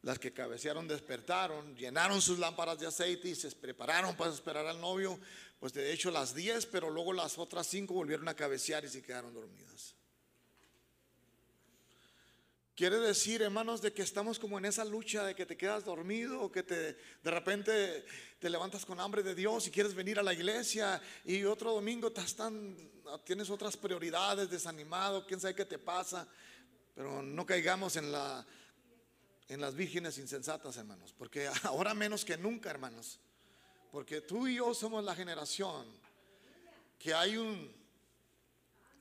las que cabecearon despertaron, llenaron sus lámparas de aceite y se prepararon para esperar al novio. Pues de hecho las 10, pero luego las otras 5 volvieron a cabecear y se quedaron dormidas. Quiere decir, hermanos, de que estamos como en esa lucha de que te quedas dormido o que te, de repente te levantas con hambre de Dios y quieres venir a la iglesia y otro domingo estás tan, tienes otras prioridades, desanimado, quién sabe qué te pasa. Pero no caigamos en, la, en las vírgenes insensatas, hermanos, porque ahora menos que nunca, hermanos, porque tú y yo somos la generación que hay un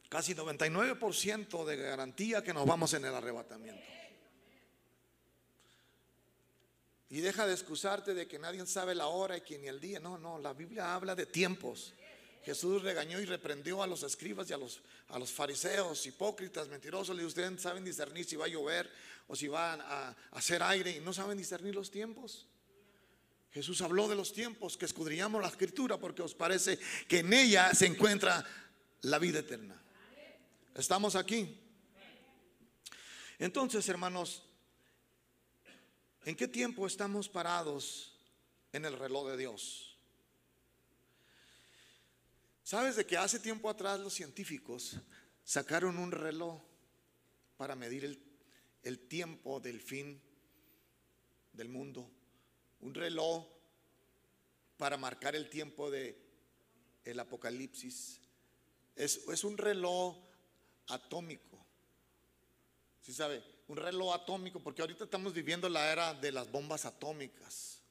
casi 99% de garantía que nos vamos en el arrebatamiento. Y deja de excusarte de que nadie sabe la hora y que ni el día. No, no, la Biblia habla de tiempos. Jesús regañó y reprendió a los escribas y a los, a los fariseos, hipócritas, mentirosos. Le ustedes saben discernir si va a llover o si va a, a hacer aire y no saben discernir los tiempos. Jesús habló de los tiempos, que escudriñamos la escritura porque os parece que en ella se encuentra la vida eterna. ¿Estamos aquí? Entonces, hermanos, ¿en qué tiempo estamos parados en el reloj de Dios? ¿Sabes de que hace tiempo atrás los científicos sacaron un reloj para medir el, tiempo del fin del mundo? Un reloj para marcar el tiempo de apocalipsis. Es un reloj atómico. ¿Sí sabe? Un reloj atómico, porque ahorita estamos viviendo la era de las bombas atómicas,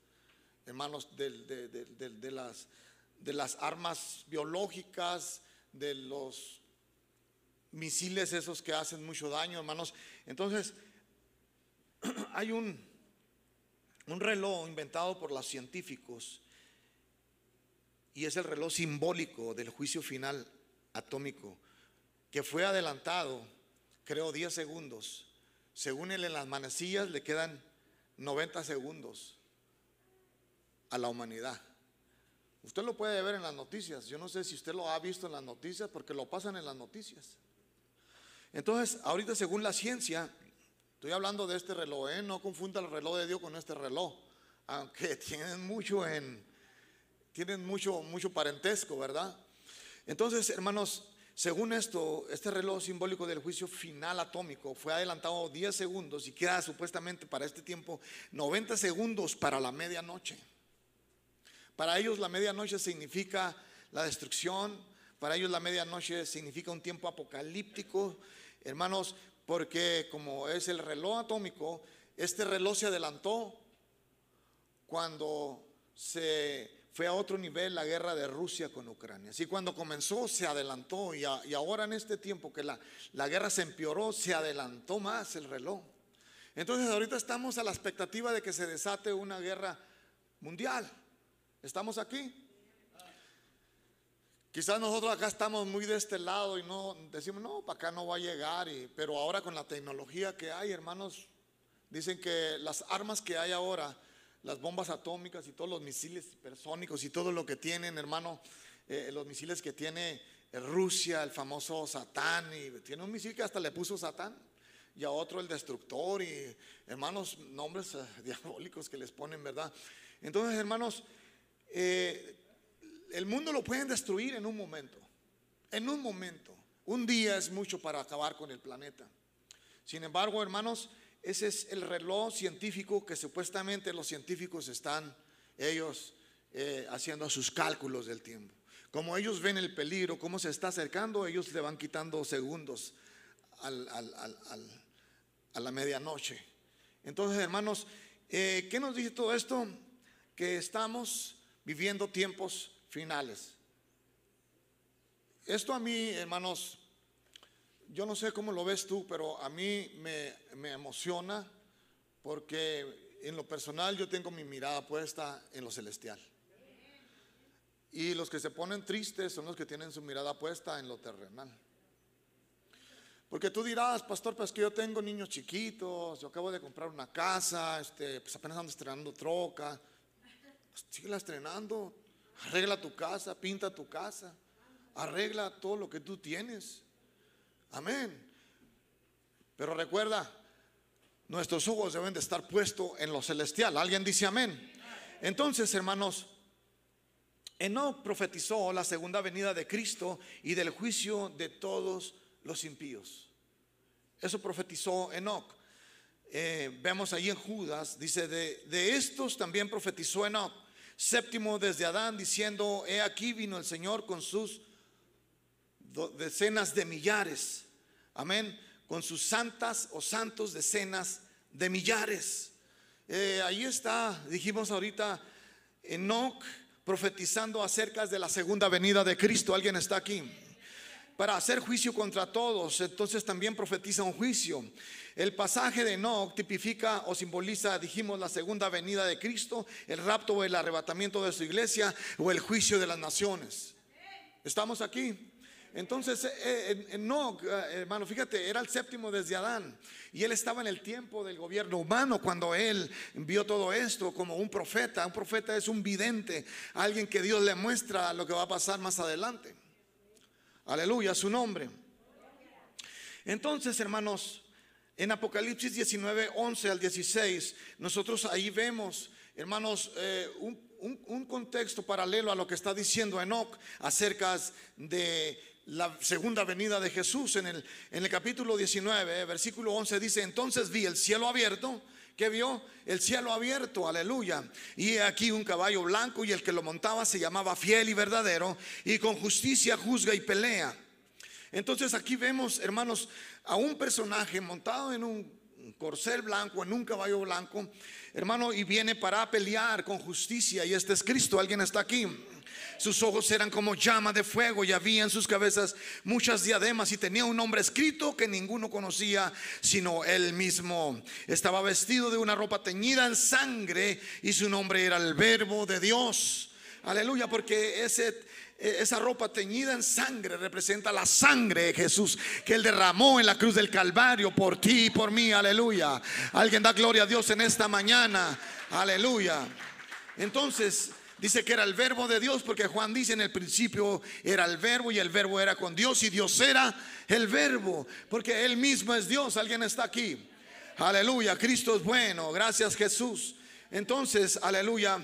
hermanos, de, de, las, de las armas biológicas, de los misiles esos que hacen mucho daño, hermanos. Entonces, hay un, un reloj inventado por los científicos y es el reloj simbólico del juicio final atómico que fue adelantado, creo, 10 segundos. Según él en las manecillas le quedan 90 segundos a la humanidad. Usted lo puede ver en las noticias. Yo no sé si usted lo ha visto en las noticias porque lo pasan en las noticias. Entonces, ahorita según la ciencia, estoy hablando de este reloj, ¿eh? no confunda el reloj de Dios con este reloj, aunque tienen mucho en, tienen mucho, mucho parentesco, ¿verdad? Entonces, hermanos, según esto, este reloj simbólico del juicio final atómico fue adelantado 10 segundos y queda supuestamente para este tiempo 90 segundos para la medianoche. Para ellos la medianoche significa la destrucción, para ellos la medianoche significa un tiempo apocalíptico, hermanos, porque como es el reloj atómico, este reloj se adelantó cuando se fue a otro nivel la guerra de Rusia con Ucrania. Así cuando comenzó se adelantó y, ahora en este tiempo que la, la guerra se empeoró, se adelantó más el reloj. Entonces ahorita estamos a la expectativa de que se desate una guerra mundial. ¿Estamos aquí? Quizás nosotros acá estamos muy de este lado y no decimos, no, para acá no va a llegar. Pero ahora con la tecnología que hay, hermanos, dicen que las armas que hay ahora, las bombas atómicas y todos los misiles hipersónicos y todo lo que tienen, hermano, eh, los misiles que tiene Rusia, el famoso Satán, y tiene un misil que hasta le puso Satán, y a otro el destructor, y hermanos, nombres eh, diabólicos que les ponen, ¿verdad? Entonces, hermanos, eh, el mundo lo pueden destruir en un momento, en un momento. Un día es mucho para acabar con el planeta. Sin embargo, hermanos, ese es el reloj científico que supuestamente los científicos están ellos eh, haciendo sus cálculos del tiempo. Como ellos ven el peligro, cómo se está acercando, ellos le van quitando segundos a la medianoche. Entonces, hermanos, eh, ¿qué nos dice todo esto? Que estamos viviendo tiempos finales. Esto a mí, hermanos, yo no sé cómo lo ves tú, pero a mí me, me emociona porque en lo personal yo tengo mi mirada puesta en lo celestial. Y los que se ponen tristes son los que tienen su mirada puesta en lo terrenal. Porque tú dirás, pastor, pues que yo tengo niños chiquitos, yo acabo de comprar una casa, este, pues apenas ando estrenando troca. Sigue estrenando, arregla tu casa, pinta tu casa, arregla todo lo que tú tienes. Amén. Pero recuerda, nuestros ojos deben de estar puestos en lo celestial. ¿Alguien dice amén? Entonces, hermanos, Enoch profetizó la segunda venida de Cristo y del juicio de todos los impíos. Eso profetizó Enoch. Eh, vemos ahí en Judas, dice, de, de estos también profetizó Enoch séptimo desde Adán, diciendo, he aquí vino el Señor con sus decenas de millares, amén, con sus santas o santos decenas de millares. Eh, ahí está, dijimos ahorita, Enoch profetizando acerca de la segunda venida de Cristo. ¿Alguien está aquí? Para hacer juicio contra todos, entonces también profetiza un juicio. El pasaje de Enoch tipifica o simboliza, dijimos, la segunda venida de Cristo, el rapto o el arrebatamiento de su iglesia o el juicio de las naciones. ¿Estamos aquí? Entonces, eh, Enoch, eh, hermano, fíjate, era el séptimo desde Adán y él estaba en el tiempo del gobierno humano cuando él vio todo esto como un profeta. Un profeta es un vidente, alguien que Dios le muestra lo que va a pasar más adelante. Aleluya, su nombre. Entonces, hermanos, en Apocalipsis 19, 11 al 16, nosotros ahí vemos, hermanos, eh, un, contexto paralelo a lo que está diciendo Enoch acerca de la segunda venida de Jesús. En el, en el capítulo 19, versículo 11 dice, entonces vi el cielo abierto. ¿Qué vio? El cielo abierto, aleluya. Y aquí un caballo blanco y el que lo montaba se llamaba fiel y verdadero y con justicia juzga y pelea. Entonces aquí vemos, hermanos, a un personaje montado en un corcel blanco, en un caballo blanco, hermano, y viene para pelear con justicia. Y este es Cristo, alguien está aquí. Sus ojos eran como llama de fuego y había en sus cabezas muchas diademas y tenía un nombre escrito que ninguno conocía sino él mismo. Estaba vestido de una ropa teñida en sangre y su nombre era el verbo de Dios. Aleluya, porque e-, esa ropa teñida en sangre representa la sangre de Jesús que Él derramó en la cruz del Calvario por ti y por mí. Aleluya. Alguien da gloria a Dios en esta mañana. Aleluya. Entonces, dice que era el verbo de Dios porque Juan dice en el principio era el verbo y el verbo era con Dios y Dios era el verbo porque Él mismo es Dios. Alguien está aquí. Aleluya. Cristo es bueno. Gracias Jesús. Entonces, aleluya.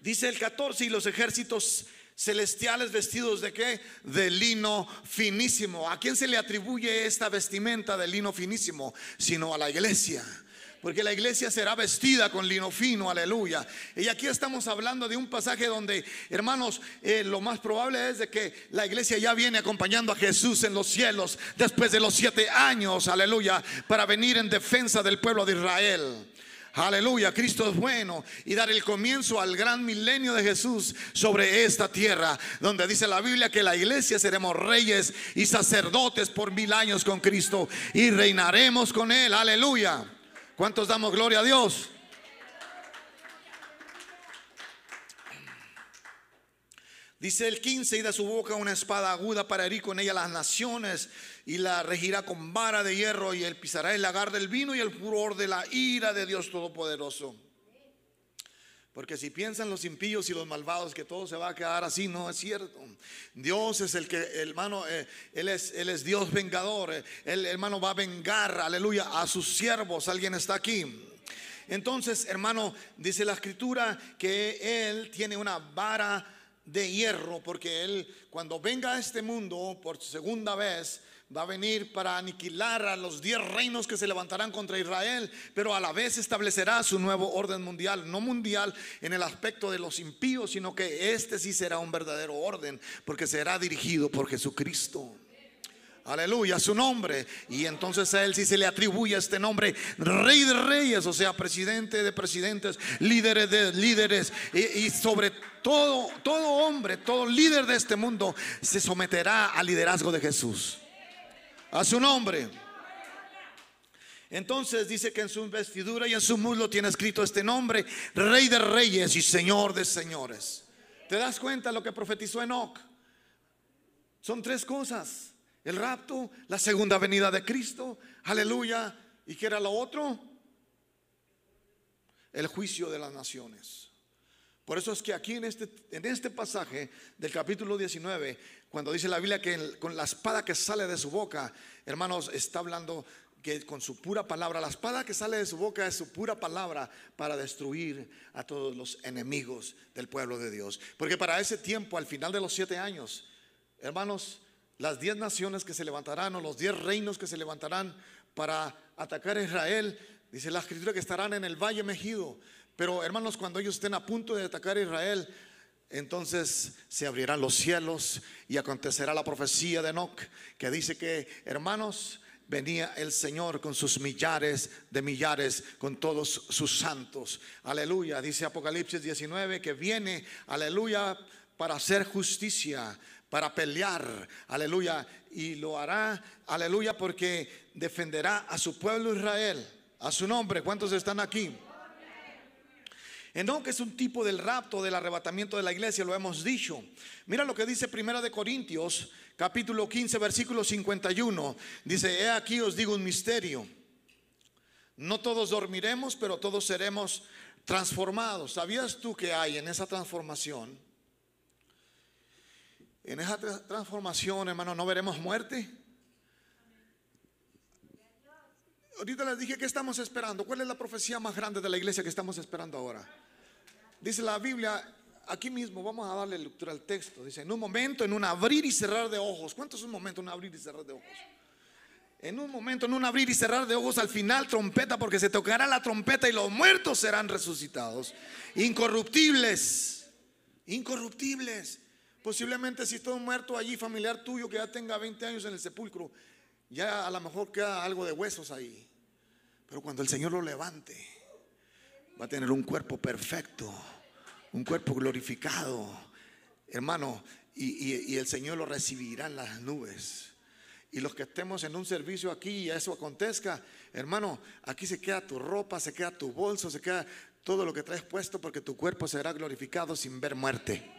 Dice el 14, y los ejércitos celestiales vestidos de qué? De lino finísimo. ¿A quién se le atribuye esta vestimenta de lino finísimo? Sino a la iglesia. Porque la iglesia será vestida con lino fino, aleluya. Y aquí estamos hablando de un pasaje donde, hermanos, eh, lo más probable es de que la iglesia ya viene acompañando a Jesús en los cielos después de los siete años, aleluya, para venir en defensa del pueblo de Israel. Aleluya, Cristo es bueno y dar el comienzo al gran milenio de Jesús sobre esta tierra, donde dice la Biblia que la iglesia seremos reyes y sacerdotes por mil años con Cristo y reinaremos con Él. Aleluya. ¿Cuántos damos gloria a Dios? Dice el 15, y de su boca una espada aguda para herir con ella las naciones, y la regirá con vara de hierro, y él pisará el lagar del vino y el furor de la ira de Dios Todopoderoso. Porque si piensan los impíos y los malvados que todo se va a quedar así, no es cierto. Dios es el que, hermano, eh, él, es, él es Dios vengador. Eh, el hermano, va a vengar, aleluya, a sus siervos. Alguien está aquí. Entonces, hermano, dice la escritura que Él tiene una vara de hierro, porque Él cuando venga a este mundo por segunda vez, va a venir para aniquilar a los diez reinos que se levantarán contra Israel, pero a la vez establecerá su nuevo orden mundial, no mundial en el aspecto de los impíos, sino que este sí será un verdadero orden, porque será dirigido por Jesucristo. Aleluya, su nombre. Y entonces a él sí se le atribuye este nombre, rey de reyes, o sea, presidente de presidentes, líderes de líderes. Y, sobre todo, todo hombre, todo líder de este mundo se someterá al liderazgo de Jesús. A su nombre. Entonces dice que en su vestidura y en su muslo tiene escrito este nombre, rey de reyes y señor de señores. ¿Te das cuenta lo que profetizó Enoch? Son tres cosas el rapto, la segunda venida de Cristo, aleluya. ¿Y qué era lo otro? El juicio de las naciones. Por eso es que aquí en este, en este pasaje del capítulo 19, cuando dice la Biblia que con la espada que sale de su boca, hermanos, está hablando que con su pura palabra, la espada que sale de su boca es su pura palabra para destruir a todos los enemigos del pueblo de Dios. Porque para ese tiempo, al final de los siete años, hermanos, las diez naciones que se levantarán o los diez reinos que se levantarán para atacar a Israel, dice la escritura que estarán en el valle Mejido. Pero hermanos, cuando ellos estén a punto de atacar a Israel, entonces se abrirán los cielos y acontecerá la profecía de Enoch que dice que, hermanos, venía el Señor con sus millares de millares, con todos sus santos. Aleluya, dice Apocalipsis 19 que viene, aleluya, para hacer justicia, para pelear, aleluya, y lo hará, aleluya, porque defenderá a su pueblo Israel, a su nombre. ¿Cuántos están aquí? Que es un tipo del rapto, del arrebatamiento de la iglesia, lo hemos dicho. Mira lo que dice Primera de Corintios, capítulo 15, versículo 51. Dice, he aquí os digo un misterio. No todos dormiremos, pero todos seremos transformados. ¿Sabías tú que hay en esa transformación? En esa transformación, hermano, no veremos muerte. Ahorita les dije que estamos esperando. ¿Cuál es la profecía más grande de la iglesia que estamos esperando ahora? Dice la Biblia, aquí mismo, vamos a darle lectura al texto. Dice, en un momento, en un abrir y cerrar de ojos. ¿Cuánto es un momento, un abrir y cerrar de ojos? En un momento, en un abrir y cerrar de ojos, al final trompeta, porque se tocará la trompeta y los muertos serán resucitados. Incorruptibles, incorruptibles. Posiblemente si está un muerto allí, familiar tuyo que ya tenga 20 años en el sepulcro, ya a lo mejor queda algo de huesos ahí. Pero cuando el Señor lo levante, va a tener un cuerpo perfecto, un cuerpo glorificado, hermano, y, el Señor lo recibirá en las nubes. Y los que estemos en un servicio aquí y eso acontezca, hermano, aquí se queda tu ropa, se queda tu bolso, se queda todo lo que traes puesto porque tu cuerpo será glorificado sin ver muerte.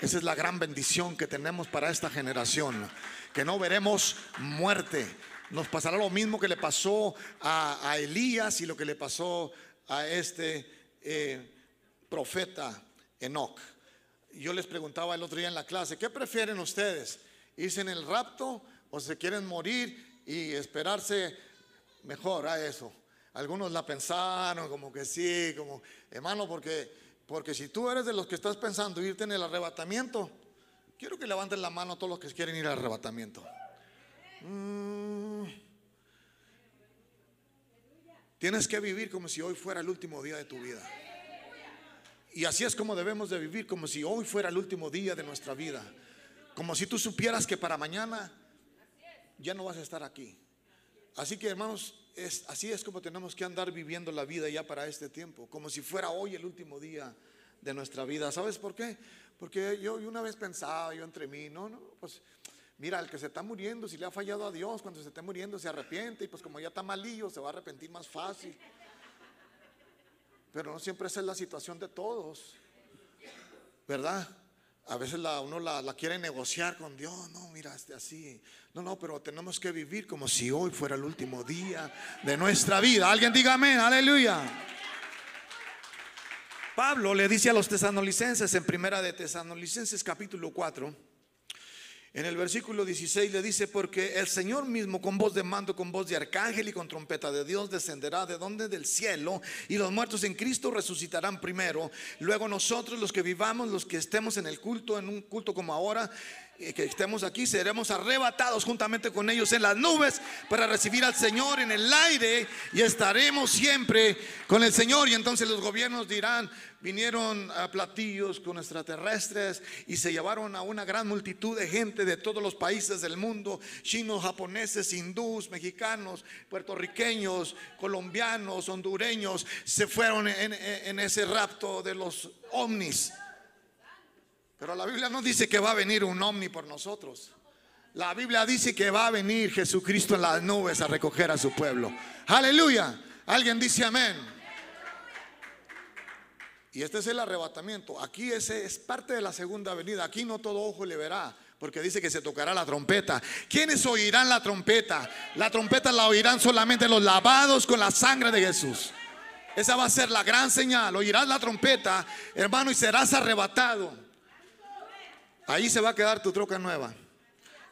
Esa es la gran bendición que tenemos para esta generación, que no veremos muerte. Nos pasará lo mismo que le pasó a, Elías y lo que le pasó a este eh, profeta Enoch. Yo les preguntaba el otro día en la clase, ¿qué prefieren ustedes? ¿Irse en el rapto o se quieren morir y esperarse mejor a eso? Algunos la pensaron como que sí, como hermano, porque Porque si tú eres de los que estás pensando irte en el arrebatamiento, quiero que levanten la mano todos los que quieren ir al arrebatamiento. Mm. Tienes que vivir como si hoy fuera el último día de tu vida. Y así es como debemos de vivir, como si hoy fuera el último día de nuestra vida. Como si tú supieras que para mañana ya no vas a estar aquí. Así que hermanos, es, así es como tenemos que andar viviendo la vida ya para este tiempo, como si fuera hoy el último día de nuestra vida. ¿Sabes por qué? Porque yo una vez pensaba, yo entre mí, no, no, pues mira, el que se está muriendo, si le ha fallado a Dios, cuando se esté muriendo se arrepiente y pues como ya está malillo, se va a arrepentir más fácil. Pero no siempre esa es la situación de todos, ¿verdad? A veces la, uno la, quiere negociar con Dios, no, mira, este así. No, no, pero tenemos que vivir como si hoy fuera el último día de nuestra vida. Alguien diga amén, aleluya. Pablo le dice a los tesanolicenses en primera de Tesanolicenses capítulo 4, en el versículo 16 le dice, porque el Señor mismo con voz de mando, con voz de arcángel y con trompeta de Dios descenderá de donde del cielo y los muertos en Cristo resucitarán primero. Luego nosotros los que vivamos, los que estemos en el culto, en un culto como ahora, que estemos aquí, seremos arrebatados juntamente con ellos en las nubes para recibir al Señor en el aire y estaremos siempre con el Señor. Y entonces los gobiernos dirán, vinieron a platillos con extraterrestres y se llevaron a una gran multitud de gente de todos los países del mundo, chinos, japoneses, hindús, mexicanos, puertorriqueños, colombianos, hondureños, se fueron en, en ese rapto de los ovnis. Pero la Biblia no dice que va a venir un ovni por nosotros. La Biblia dice que va a venir Jesucristo en las nubes a recoger a su pueblo. Aleluya. Alguien dice amén. Y este es el arrebatamiento. Aquí ese es parte de la segunda venida. Aquí no todo ojo le verá. Porque dice que se tocará la trompeta. ¿Quiénes oirán la trompeta? La trompeta la oirán solamente los lavados con la sangre de Jesús. Esa va a ser la gran señal. Oirás la trompeta, hermano, y serás arrebatado. Ahí se va a quedar tu troca nueva.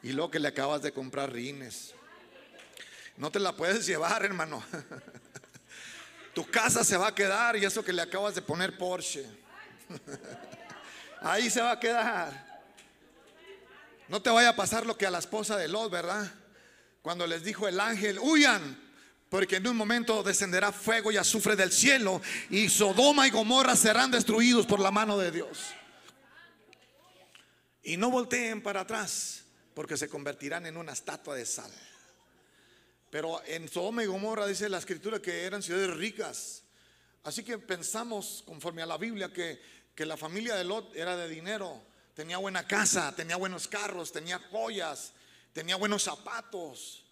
Y lo que le acabas de comprar rines. No te la puedes llevar, hermano. Tu casa se va a quedar y eso que le acabas de poner Porsche. Ahí se va a quedar. No te vaya a pasar lo que a la esposa de Lot, ¿verdad? Cuando les dijo el ángel, huyan, porque en un momento descenderá fuego y azufre del cielo y Sodoma y Gomorra serán destruidos por la mano de Dios. Y no volteen para atrás, porque se convertirán en una estatua de sal. Pero en Sodoma y Gomorra dice la escritura que eran ciudades ricas. Así que pensamos, conforme a la Biblia, que, que la familia de Lot era de dinero. Tenía buena casa, tenía buenos carros, tenía joyas, tenía buenos zapatos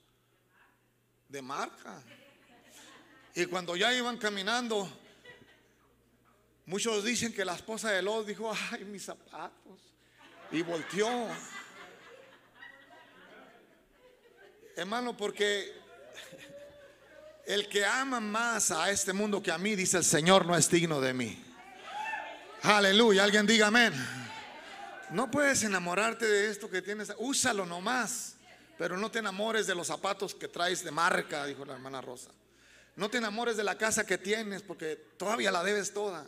de marca. Y cuando ya iban caminando, muchos dicen que la esposa de Lot dijo, ay, mis zapatos y volteó. Hermano, porque el que ama más a este mundo que a mí, dice el Señor, no es digno de mí. Aleluya, alguien diga amén. No puedes enamorarte de esto que tienes, úsalo nomás, pero no te enamores de los zapatos que traes de marca, dijo la hermana Rosa. No te enamores de la casa que tienes porque todavía la debes toda.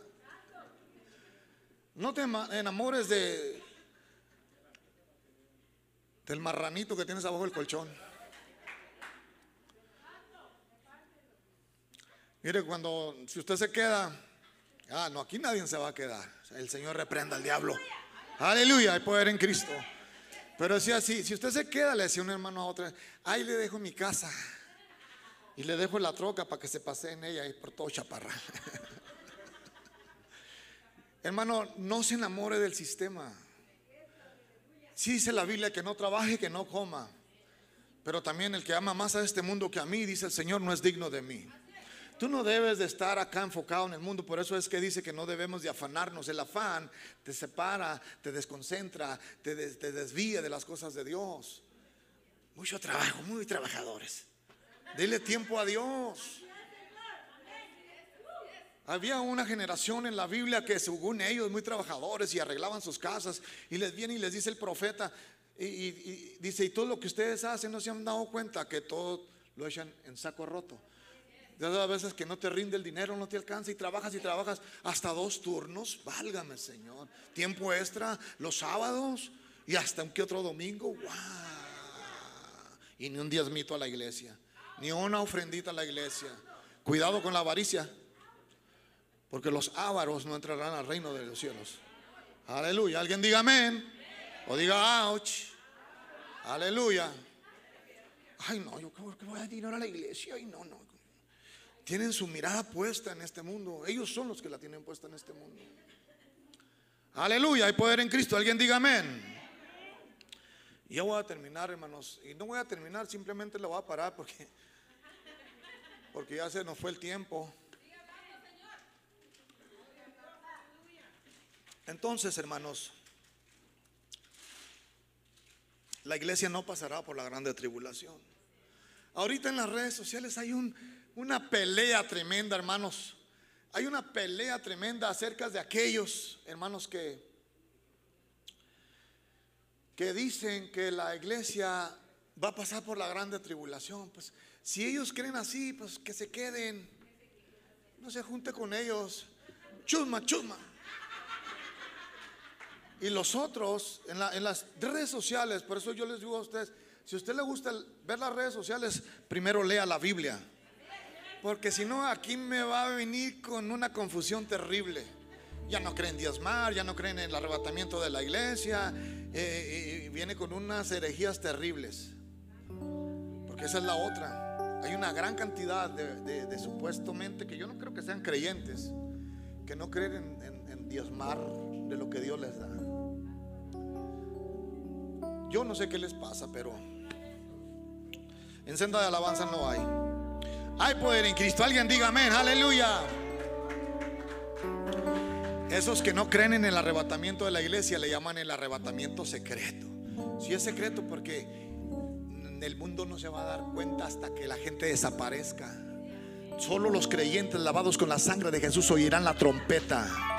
No te enamores de del marranito que tienes abajo del colchón. Mire, cuando, si usted se queda, ah, no, aquí nadie se va a quedar. El Señor reprenda al diablo. Aleluya, hay poder en Cristo. Pero si así, si usted se queda, le decía un hermano a otro, ahí le dejo mi casa. Y le dejo la troca para que se pase en ella y por todo chaparral. Hermano, no se enamore del sistema. Sí dice la Biblia que no trabaje, que no coma. Pero también el que ama más a este mundo que a mí, dice el Señor, no es digno de mí. Tú no debes de estar acá enfocado en el mundo, por eso es que dice que no debemos de afanarnos. El afán te separa, te desconcentra, te, te desvía de las cosas de Dios. Mucho trabajo, muy trabajadores. Dile tiempo a Dios. Había una generación en la Biblia que según ellos muy trabajadores y arreglaban sus casas y les viene y les dice el profeta y, dice, y todo lo que ustedes hacen no se han dado cuenta que todo lo echan en saco roto. a veces que no te rinde el dinero, no te alcanza y trabajas y trabajas hasta dos turnos. Válgame, Señor. Tiempo extra, los sábados y hasta un que otro domingo. ¡Wow! Y ni un diezmito a la iglesia, ni una ofrendita a la iglesia. Cuidado con la avaricia, porque los ávaros no entrarán al reino de los cielos. Aleluya. Alguien diga amén o diga ouch. Aleluya. Ay, no, yo creo que voy a dinero a la iglesia. Ay, no, no. Tienen su mirada puesta en este mundo. Ellos son los que la tienen puesta en este mundo. Aleluya, hay poder en Cristo. Alguien diga amén. Y ya voy a terminar, hermanos. Y no voy a terminar, simplemente lo voy a parar porque, porque ya se nos fue el tiempo. Entonces, hermanos, la iglesia no pasará por la grande tribulación. Ahorita en las redes sociales hay una pelea tremenda, hermanos. Hay una pelea tremenda acerca de aquellos, hermanos, que, que dicen que la iglesia va a pasar por la grande tribulación. Pues si ellos creen así, pues que se queden. No se junte con ellos. Chusma, chusma. Y los otros, en, las redes sociales, por eso yo les digo a ustedes, si a usted le gusta ver las redes sociales, primero lea la Biblia. Porque si no, aquí me va a venir con una confusión terrible. Ya no creen diezmar, ya no creen en el arrebatamiento de la iglesia, eh, y viene con unas herejías terribles. Porque esa es la otra. Hay una gran cantidad de, supuestamente que yo no creo que sean creyentes, que no creen en, en diezmar de lo que Dios les da. Yo no sé qué les pasa, pero en senda de alabanza no hay. Hay poder en Cristo. Alguien diga amén, aleluya. Esos que no creen en el arrebatamiento de la iglesia le llaman el arrebatamiento secreto. Si es secreto porque el mundo no se va a dar cuenta hasta que la gente desaparezca. Solo los creyentes lavados con la sangre de Jesús oirán la trompeta.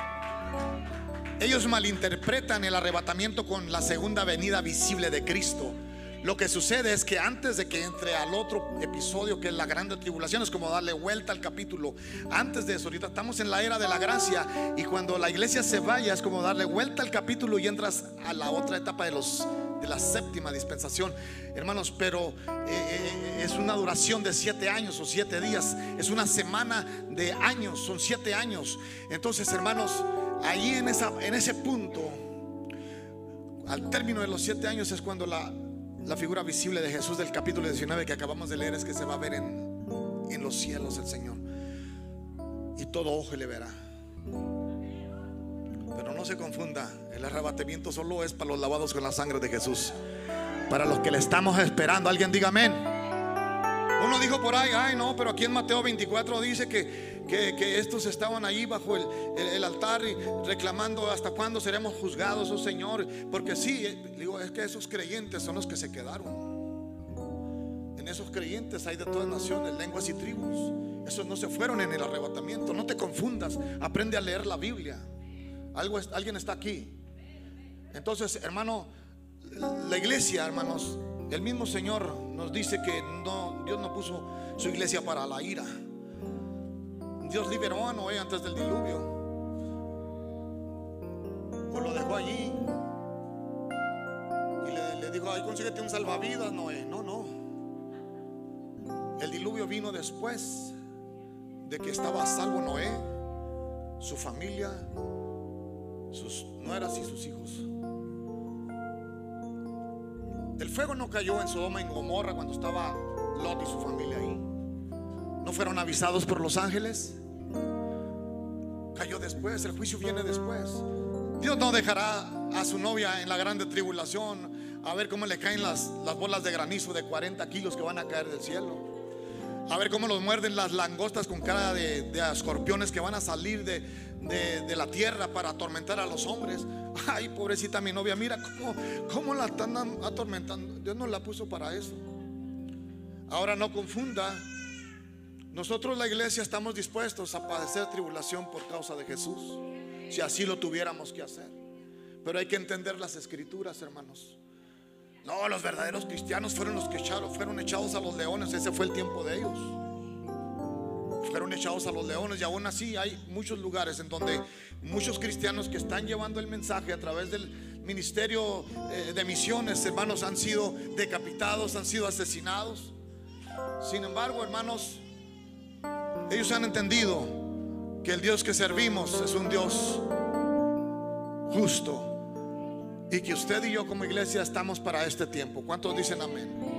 Ellos malinterpretan el arrebatamiento con la segunda venida visible de Cristo. Lo que sucede es que antes de que entre al otro episodio que es la grande tribulación, es como darle vuelta al capítulo. Antes de eso, ahorita estamos en la era de la gracia y cuando la iglesia se vaya es como darle vuelta al capítulo y entras a la otra etapa de los de la séptima dispensación, hermanos. Pero eh, eh, es una duración de siete años o siete días, es una semana de años, son siete años. Entonces, hermanos Allí en, ese punto, al término de los siete años es cuando la, la figura visible de Jesús del capítulo 19 que acabamos de leer es que se va a ver en, en los cielos el Señor. Y todo ojo le verá. Pero no se confunda, el arrebatamiento solo es para los lavados con la sangre de Jesús. Para los que le estamos esperando, alguien diga amén. Uno dijo por ahí, ay no, pero aquí en Mateo 24 dice que, que, estos estaban ahí bajo el, el, altar reclamando hasta cuándo seremos juzgados, oh Señor. Porque sí, eh, digo, es que esos creyentes son los que se quedaron. En esos creyentes hay de todas naciones, lenguas y tribus. Esos no se fueron en el arrebatamiento. No te confundas, aprende a leer la Biblia. Algo, alguien está aquí. Entonces, hermano, la iglesia, hermanos, el mismo Señor nos dice que no, Dios no puso su iglesia para la ira. Dios liberó a Noé antes del diluvio. Pues lo dejó allí. Y le, dijo, ay, consíguete un salvavidas, Noé. No, no. El diluvio vino después de que estaba a salvo Noé, su familia, sus nueras y sus hijos. Fuego no cayó en Sodoma y en Gomorra cuando estaba Lot y su familia ahí. ¿No fueron avisados por los ángeles? Cayó después, el juicio viene después. Dios no dejará a su novia en la grande tribulación a ver cómo le caen las, las bolas de granizo de 40 kilos que van a caer del cielo. A ver cómo los muerden las langostas con cara de, escorpiones que van a salir de, la tierra para atormentar a los hombres. Ay, pobrecita mi novia, mira cómo, cómo la están atormentando. Dios no la puso para eso. Ahora no confunda. Nosotros la iglesia estamos dispuestos a padecer tribulación por causa de Jesús. Si así lo tuviéramos que hacer. Pero hay que entender las escrituras, hermanos. No, los verdaderos cristianos fueron los que fueron echados a los leones. Ese fue el tiempo de ellos. fueron echados a los leones y aún así hay muchos lugares en donde muchos cristianos que están llevando el mensaje a través del ministerio eh, de misiones, hermanos, han sido decapitados, han sido asesinados. Sin embargo, hermanos, ellos han entendido que el Dios que servimos es un Dios justo y que usted y yo como iglesia estamos para este tiempo. ¿Cuántos dicen amén?